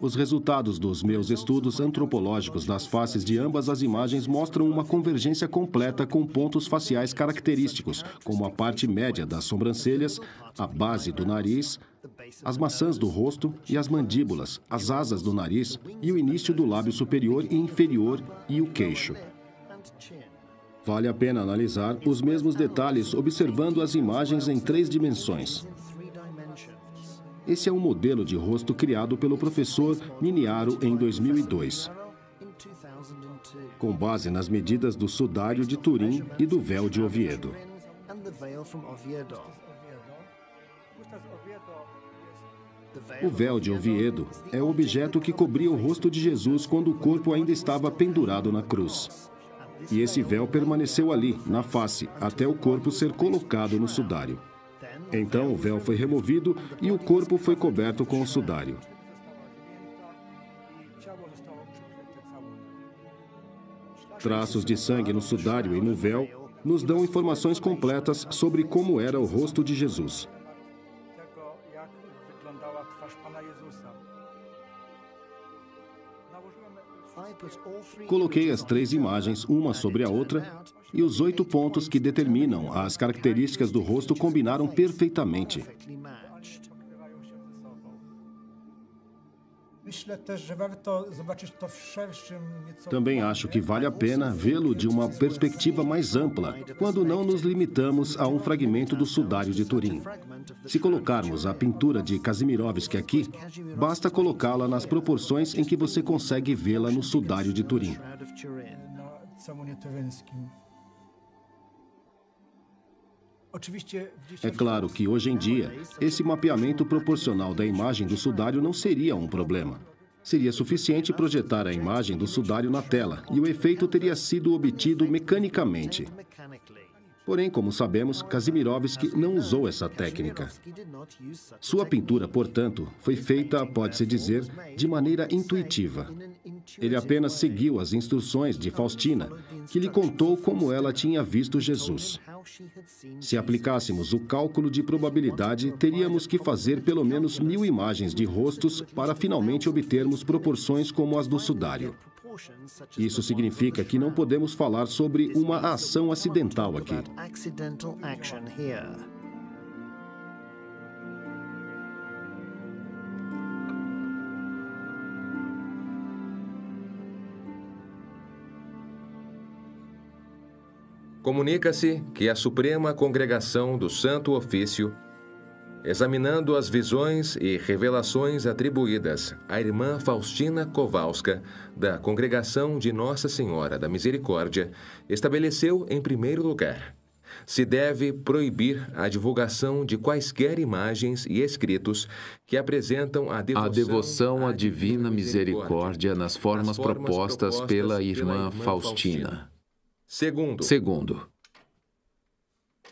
Os resultados dos meus estudos antropológicos das faces de ambas as imagens mostram uma convergência completa com pontos faciais característicos, como a parte média das sobrancelhas, a base do nariz, as maçãs do rosto e as mandíbulas, as asas do nariz e o início do lábio superior e inferior e o queixo. Vale a pena analisar os mesmos detalhes observando as imagens em três dimensões. Esse é um modelo de rosto criado pelo professor Miniaro em 2002, com base nas medidas do sudário de Turim e do véu de Oviedo. O véu de Oviedo é o objeto que cobria o rosto de Jesus quando o corpo ainda estava pendurado na cruz. E esse véu permaneceu ali, na face, até o corpo ser colocado no sudário. Então o véu foi removido e o corpo foi coberto com o sudário. Traços de sangue no sudário e no véu nos dão informações completas sobre como era o rosto de Jesus. Coloquei as três imagens, uma sobre a outra, e os oito pontos que determinam as características do rosto combinaram perfeitamente. Também acho que vale a pena vê-lo de uma perspectiva mais ampla, quando não nos limitamos a um fragmento do sudário de Turim. Se colocarmos a pintura de Kazimirovski aqui, basta colocá-la nas proporções em que você consegue vê-la no sudário de Turim. É claro que, hoje em dia, esse mapeamento proporcional da imagem do sudário não seria um problema. Seria suficiente projetar a imagem do sudário na tela e o efeito teria sido obtido mecanicamente. Porém, como sabemos, Kazimirovski não usou essa técnica. Sua pintura, portanto, foi feita, pode-se dizer, de maneira intuitiva. Ele apenas seguiu as instruções de Faustina, que lhe contou como ela tinha visto Jesus. Se aplicássemos o cálculo de probabilidade, teríamos que fazer pelo menos mil imagens de rostos para finalmente obtermos proporções como as do sudário. Isso significa que não podemos falar sobre uma ação acidental aqui. Comunica-se que a Suprema Congregação do Santo Ofício examinando as visões e revelações atribuídas à irmã Faustina Kowalska, da Congregação de Nossa Senhora da Misericórdia, estabeleceu, em primeiro lugar, se deve proibir a divulgação de quaisquer imagens e escritos que apresentam a devoção, a devoção à divina misericórdia nas formas, formas propostas, propostas pela irmã Faustina. Segundo, Segundo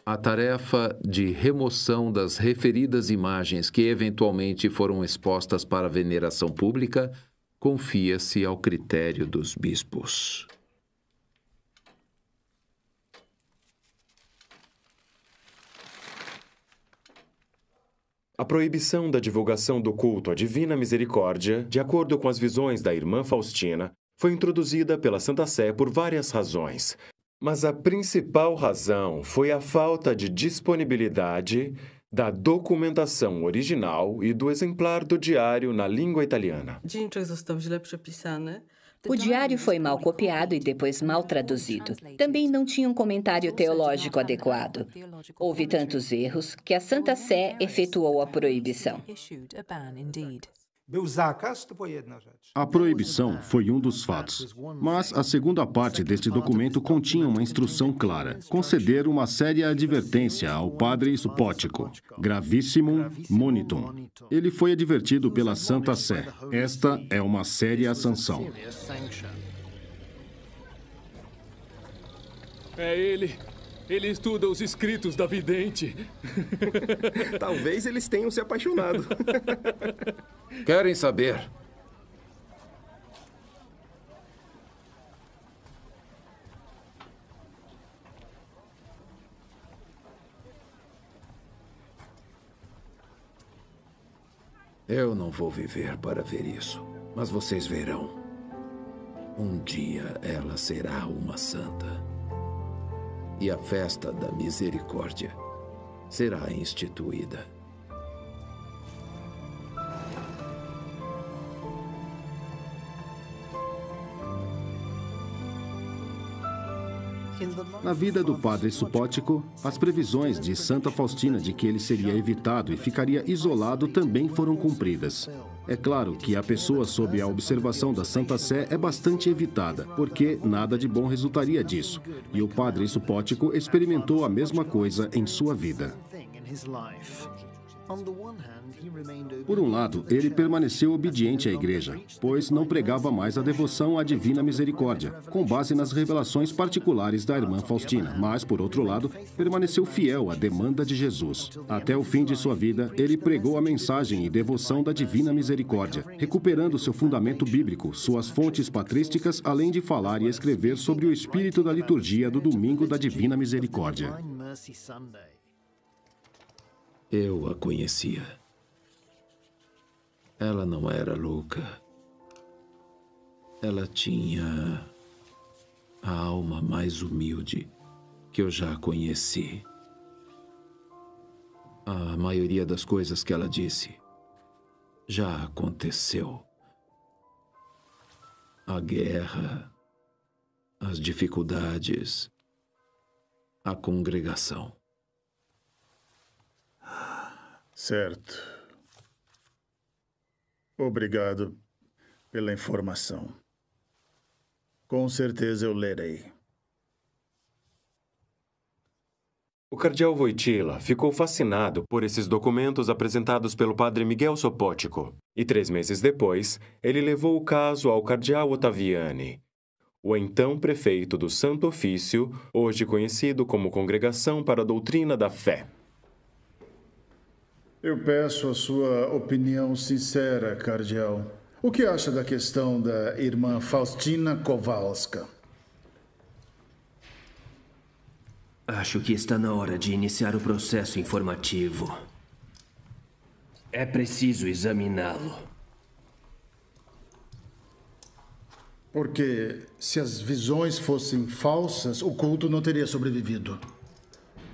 a tarefa de remoção das referidas imagens que eventualmente foram expostas para veneração pública confia-se ao critério dos bispos. A proibição da divulgação do culto à Divina Misericórdia, de acordo com as visões da irmã Faustina, foi introduzida pela Santa Sé por várias razões, mas a principal razão foi a falta de disponibilidade da documentação original e do exemplar do diário na língua italiana. O diário foi mal copiado e depois mal traduzido. Também não tinha um comentário teológico adequado. Houve tantos erros que a Santa Sé efetuou a proibição. A proibição foi um dos fatos, mas a segunda parte deste documento continha uma instrução clara: conceder uma séria advertência ao padre supótico, gravíssimo monitum. Ele foi advertido pela Santa Sé. Esta é uma séria sanção. É ele. Ele estuda os escritos da vidente. Talvez eles tenham se apaixonado. Querem saber? Eu não vou viver para ver isso, mas vocês verão. Um dia ela será uma santa e a festa da misericórdia será instituída. Na vida do padre Supótico, as previsões de Santa Faustina de que ele seria evitado e ficaria isolado também foram cumpridas. É claro que a pessoa sob a observação da Santa Sé é bastante evitada, porque nada de bom resultaria disso. E o padre Supótico experimentou a mesma coisa em sua vida. Por um lado, ele permaneceu obediente à igreja, pois não pregava mais a devoção à divina misericórdia, com base nas revelações particulares da irmã Faustina, mas, por outro lado, permaneceu fiel à demanda de Jesus. Até o fim de sua vida, ele pregou a mensagem e devoção da divina misericórdia, recuperando seu fundamento bíblico, suas fontes patrísticas, além de falar e escrever sobre o espírito da liturgia do domingo da divina misericórdia. Eu a conhecia. Ela não era louca. Ela tinha a alma mais humilde que eu já conheci. A maioria das coisas que ela disse já aconteceu a guerra, as dificuldades, a congregação. Certo. Obrigado pela informação. Com certeza eu lerei. O cardeal Wojtyla ficou fascinado por esses documentos apresentados pelo padre Miguel Sopótico. E três meses depois, ele levou o caso ao cardeal Ottaviani, o então prefeito do Santo Ofício, hoje conhecido como Congregação para a Doutrina da Fé. Eu peço a sua opinião sincera, cardeal. O que acha da questão da irmã Faustina Kowalska? Acho que está na hora de iniciar o processo informativo. É preciso examiná-lo. Porque se as visões fossem falsas, o culto não teria sobrevivido.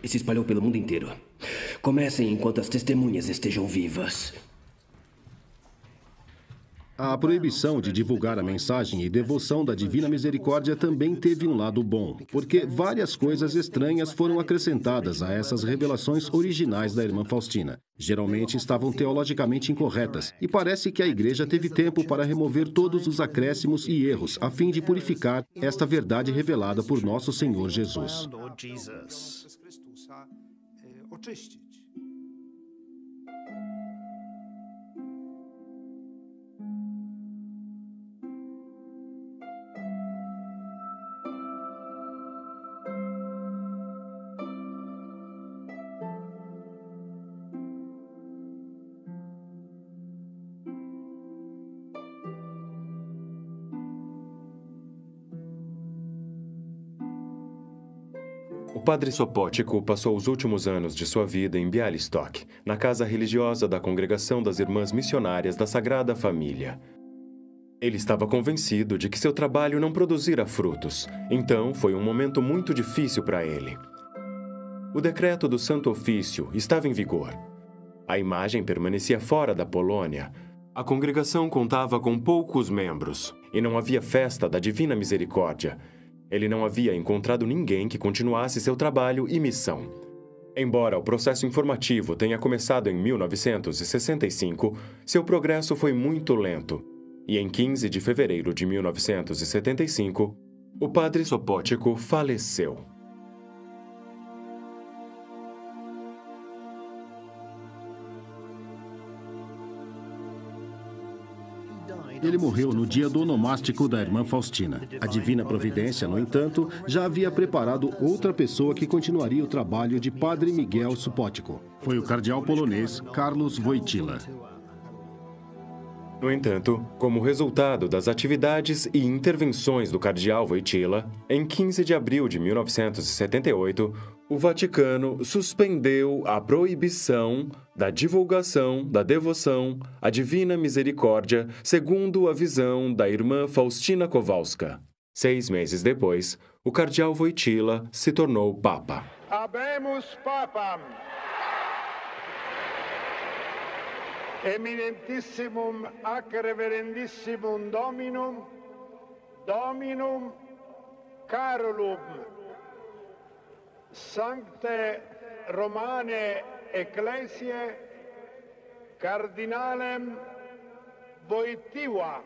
E se espalhou pelo mundo inteiro. Comecem enquanto as testemunhas estejam vivas. A proibição de divulgar a mensagem e devoção da Divina Misericórdia também teve um lado bom, porque várias coisas estranhas foram acrescentadas a essas revelações originais da irmã Faustina. Geralmente estavam teologicamente incorretas, e parece que a Igreja teve tempo para remover todos os acréscimos e erros, a fim de purificar esta verdade revelada por nosso Senhor Jesus. O padre Sopótico passou os últimos anos de sua vida em Bialystok, na casa religiosa da Congregação das Irmãs Missionárias da Sagrada Família. Ele estava convencido de que seu trabalho não produzira frutos, então foi um momento muito difícil para ele. O decreto do Santo Ofício estava em vigor. A imagem permanecia fora da Polônia. A congregação contava com poucos membros e não havia festa da Divina Misericórdia. Ele não havia encontrado ninguém que continuasse seu trabalho e missão. Embora o processo informativo tenha começado em 1965, seu progresso foi muito lento. E em 15 de fevereiro de 1975, o padre Sopótico faleceu. Ele morreu no dia do onomástico da irmã Faustina. A divina providência, no entanto, já havia preparado outra pessoa que continuaria o trabalho de Padre Miguel Supótico. Foi o cardeal polonês Carlos Wojtyla. No entanto, como resultado das atividades e intervenções do cardeal Wojtyla, em 15 de abril de 1978, o Vaticano suspendeu a proibição da divulgação da devoção à Divina Misericórdia, segundo a visão da irmã Faustina Kowalska. Seis meses depois, o cardeal Wojtyla se tornou papa. Habemus papam. Eminentissimum ac reverendissimum Dominum, Dominum Carolum, Sancte Romane Ecclesiae, Cardinalem Wojtyła.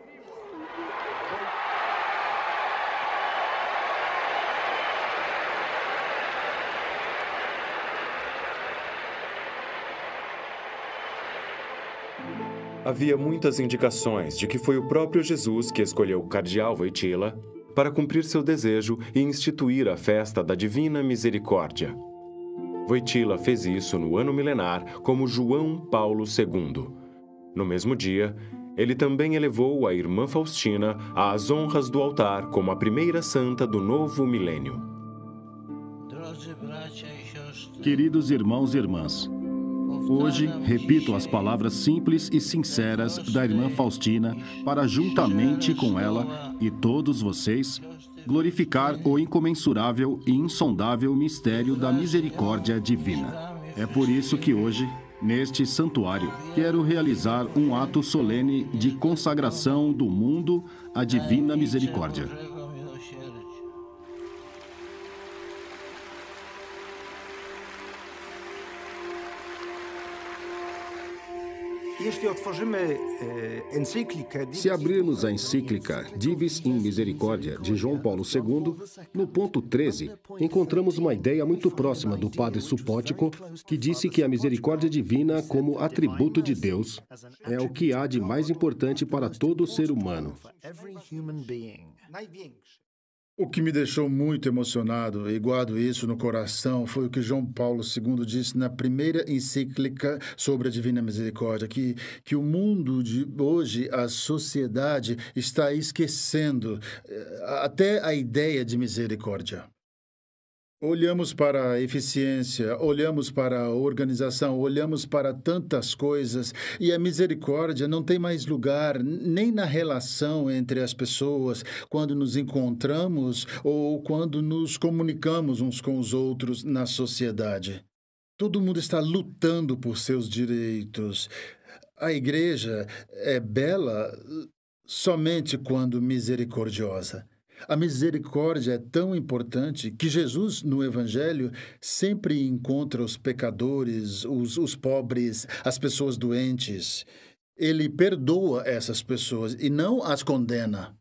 Havia muitas indicações de que foi o próprio Jesus que escolheu o cardeal Wojtyla para cumprir seu desejo e instituir a festa da Divina Misericórdia. Wojtyla fez isso no ano milenar como João Paulo II. No mesmo dia, ele também elevou a irmã Faustina às honras do altar como a primeira santa do novo milênio. Queridos irmãos e irmãs, Hoje, repito as palavras simples e sinceras da irmã Faustina para, juntamente com ela e todos vocês, glorificar o incomensurável e insondável mistério da misericórdia divina. É por isso que hoje Neste santuário, quero realizar um ato solene de consagração do mundo à divina misericórdia. Se abrirmos a encíclica Divis in Misericordia de João Paulo II, no ponto 13, encontramos uma ideia muito próxima do padre Supótico, que disse que a misericórdia divina, como atributo de Deus, é o que há de mais importante para todo ser humano. O que me deixou muito emocionado e guardo isso no coração foi o que João Paulo II disse na primeira encíclica sobre a Divina Misericórdia, que, que o mundo de hoje, a sociedade, está esquecendo eh, até a ideia de misericórdia. Olhamos para a eficiência, olhamos para a organização, olhamos para tantas coisas e a misericórdia não tem mais lugar nem na relação entre as pessoas, quando nos encontramos ou quando nos comunicamos uns com os outros na sociedade. Todo mundo está lutando por seus direitos. A igreja é bela somente quando misericordiosa. A misericórdia é tão importante que Jesus, no Evangelho, sempre encontra os pecadores, os, os pobres, as pessoas doentes. Ele perdoa essas pessoas e não as condena.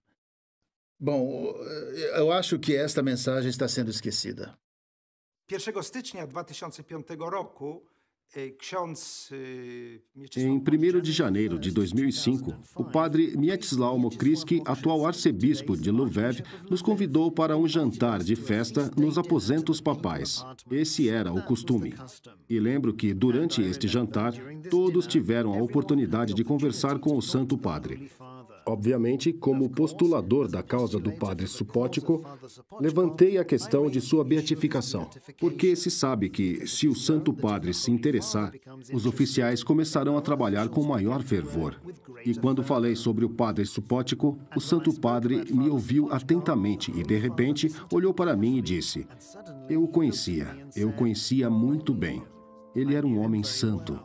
Bom, eu acho que esta mensagem está sendo esquecida. 1 stycznia 2005 roku em 1 de janeiro de 2005, o padre Mieczysław Mokriski, atual arcebispo de Lviv, nos convidou para um jantar de festa nos aposentos papais. Esse era o costume. E lembro que, durante este jantar, todos tiveram a oportunidade de conversar com o Santo Padre. Obviamente, como postulador da causa do padre Supótico, levantei a questão de sua beatificação, porque se sabe que, se o Santo Padre se interessar, os oficiais começarão a trabalhar com maior fervor. E quando falei sobre o padre Supótico, o Santo Padre me ouviu atentamente e, de repente, olhou para mim e disse: Eu o conhecia, eu o conhecia muito bem. Ele era um homem santo,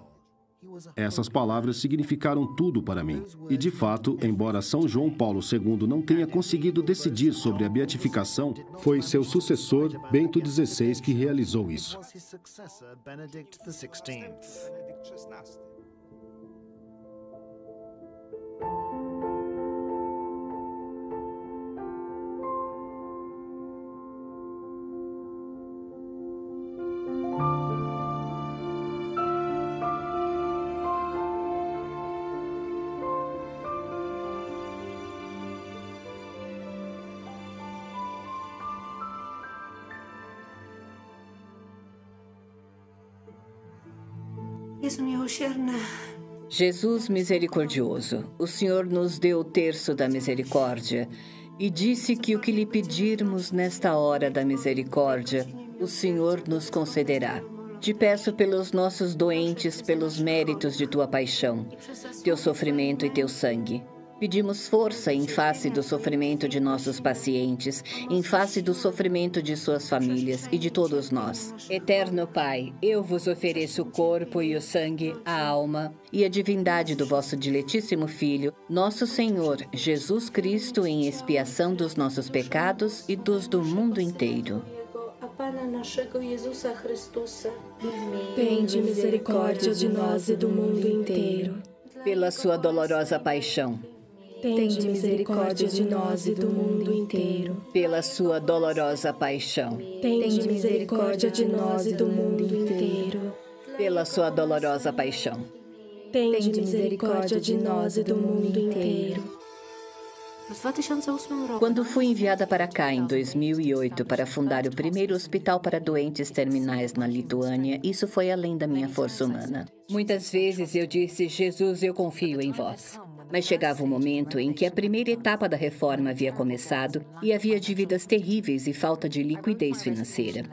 essas palavras significaram tudo para mim. E, de fato, embora São João Paulo II não tenha conseguido decidir sobre a beatificação, foi seu sucessor, Bento XVI, que realizou isso. Jesus misericordioso, o Senhor nos deu o terço da misericórdia e disse que o que lhe pedirmos nesta hora da misericórdia, o Senhor nos concederá. Te peço pelos nossos doentes, pelos méritos de tua paixão, teu sofrimento e teu sangue. Pedimos força em face do sofrimento de nossos pacientes, em face do sofrimento de suas famílias e de todos nós. Eterno Pai, eu vos ofereço o corpo e o sangue, a alma e a divindade do vosso diletíssimo Filho, nosso Senhor Jesus Cristo, em expiação dos nossos pecados e dos do mundo inteiro. Tende misericórdia de nós e do mundo inteiro. Pela sua dolorosa paixão Tende misericórdia de nós e do mundo inteiro. Pela sua dolorosa paixão. Tende misericórdia de nós e do mundo inteiro. Pela sua dolorosa paixão. Tende misericórdia de nós e do mundo inteiro. Quando fui enviada para cá em 2008 para fundar o primeiro hospital para doentes terminais na Lituânia, isso foi além da minha força humana. Muitas vezes eu disse: Jesus, eu confio em vós. Mas chegava o momento em que a primeira etapa da reforma havia começado e havia dívidas terríveis e falta de liquidez financeira.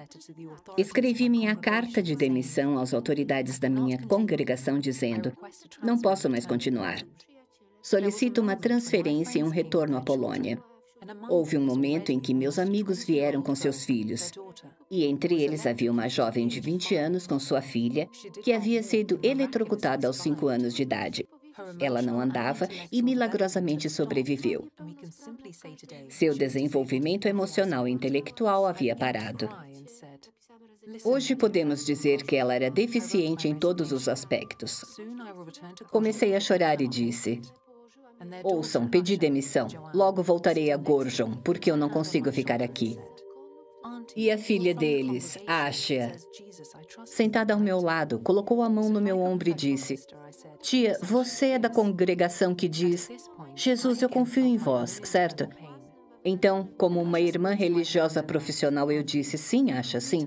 Escrevi minha carta de demissão às autoridades da minha congregação dizendo: não posso mais continuar. Solicito uma transferência e um retorno à Polônia. Houve um momento em que meus amigos vieram com seus filhos. E entre eles havia uma jovem de 20 anos com sua filha, que havia sido eletrocutada aos 5 anos de idade. Ela não andava e milagrosamente sobreviveu. Seu desenvolvimento emocional e intelectual havia parado. Hoje podemos dizer que ela era deficiente em todos os aspectos. Comecei a chorar e disse: Ouçam, pedi demissão. Logo voltarei a Gorjon, porque eu não consigo ficar aqui. E a filha deles, Asha, sentada ao meu lado, colocou a mão no meu ombro e disse: Tia, você é da congregação que diz: Jesus, eu confio em vós, certo? Então, como uma irmã religiosa profissional, eu disse: Sim, Asha, sim.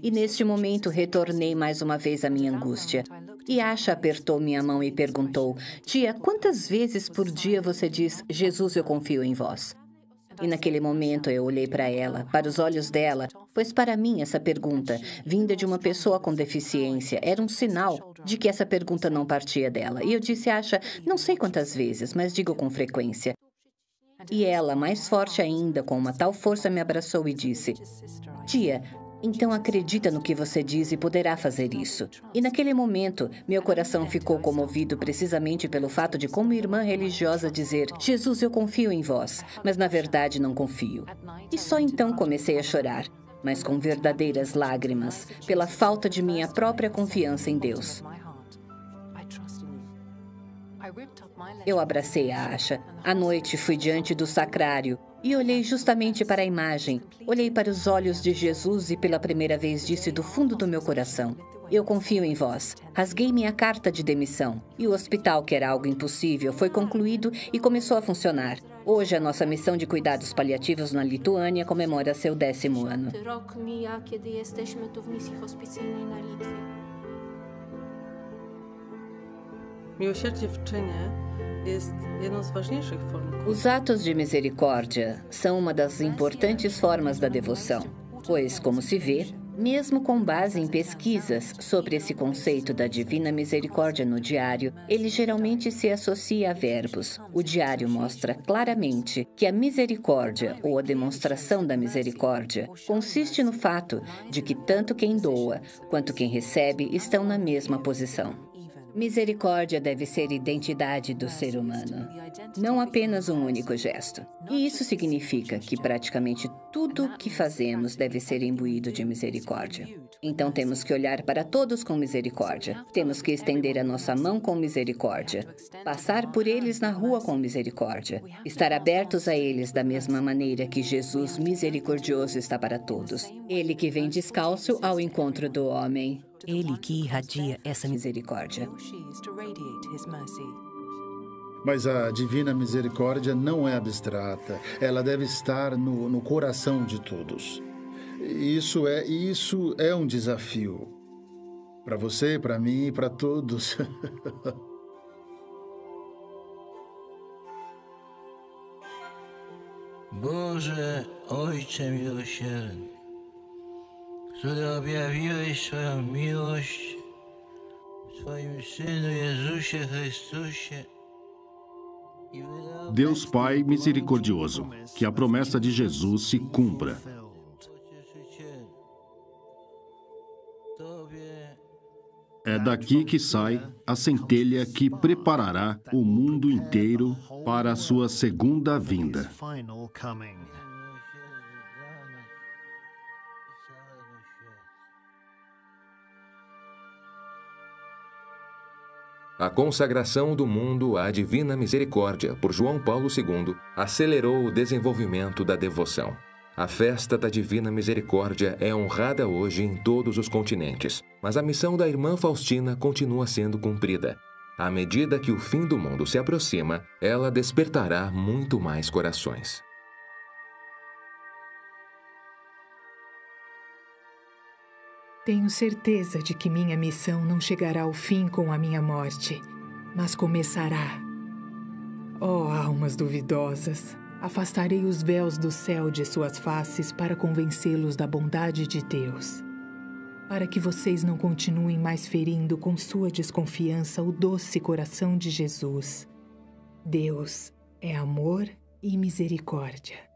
E neste momento retornei mais uma vez à minha angústia. E Asha apertou minha mão e perguntou: Tia, quantas vezes por dia você diz: Jesus, eu confio em vós? E naquele momento eu olhei para ela, para os olhos dela, pois para mim essa pergunta, vinda de uma pessoa com deficiência, era um sinal de que essa pergunta não partia dela. E eu disse: Asha, não sei quantas vezes, mas digo com frequência. E ela, mais forte ainda, com uma tal força, me abraçou e disse: Tia, então acredita no que você diz e poderá fazer isso. E naquele momento, meu coração ficou comovido precisamente pelo fato de, como irmã religiosa, dizer: Jesus, eu confio em vós, mas na verdade não confio. E só então comecei a chorar, mas com verdadeiras lágrimas, pela falta de minha própria confiança em Deus. Eu abracei a Asha. À noite fui diante do sacrário e olhei justamente para a imagem. Olhei para os olhos de Jesus e pela primeira vez disse do fundo do meu coração: Eu confio em vós. Rasguei minha carta de demissão. E o hospital, que era algo impossível, foi concluído e começou a funcionar. Hoje, a nossa missão de cuidados paliativos na Lituânia comemora seu décimo ano. Miłosierdzie w czynie os atos de misericórdia são uma das importantes formas da devoção, pois, como se vê, mesmo com base em pesquisas sobre esse conceito da divina misericórdia no diário, ele geralmente se associa a verbos. O diário mostra claramente que a misericórdia, ou a demonstração da misericórdia, consiste no fato de que tanto quem doa quanto quem recebe estão na mesma posição. Misericórdia deve ser identidade do ser humano, não apenas um único gesto. E isso significa que praticamente tudo que fazemos deve ser imbuído de misericórdia. Então temos que olhar para todos com misericórdia. Temos que estender a nossa mão com misericórdia. Passar por eles na rua com misericórdia. Estar abertos a eles da mesma maneira que Jesus misericordioso está para todos. Ele que vem descalço ao encontro do homem. Ele que irradia essa misericórdia. Mas a divina misericórdia não é abstrata. Ela deve estar no, no coração de todos. Isso é, isso é um desafio. Para você, para mim, para todos. Boże, Ojcze miłosierny, swoją miłość w swoim Synu Jezusie Chrystusie. Deus Pai misericordioso, que a promessa de Jesus se cumpra. É daqui que sai a centelha que preparará o mundo inteiro para a sua segunda vinda. A consagração do mundo à Divina Misericórdia por João Paulo II acelerou o desenvolvimento da devoção. A festa da Divina Misericórdia é honrada hoje em todos os continentes, mas a missão da irmã Faustina continua sendo cumprida. À medida que o fim do mundo se aproxima, ela despertará muito mais corações. Tenho certeza de que minha missão não chegará ao fim com a minha morte, mas começará. Oh, almas duvidosas, afastarei os véus do céu de suas faces para convencê-los da bondade de Deus, para que vocês não continuem mais ferindo com sua desconfiança o doce coração de Jesus. Deus é amor e misericórdia.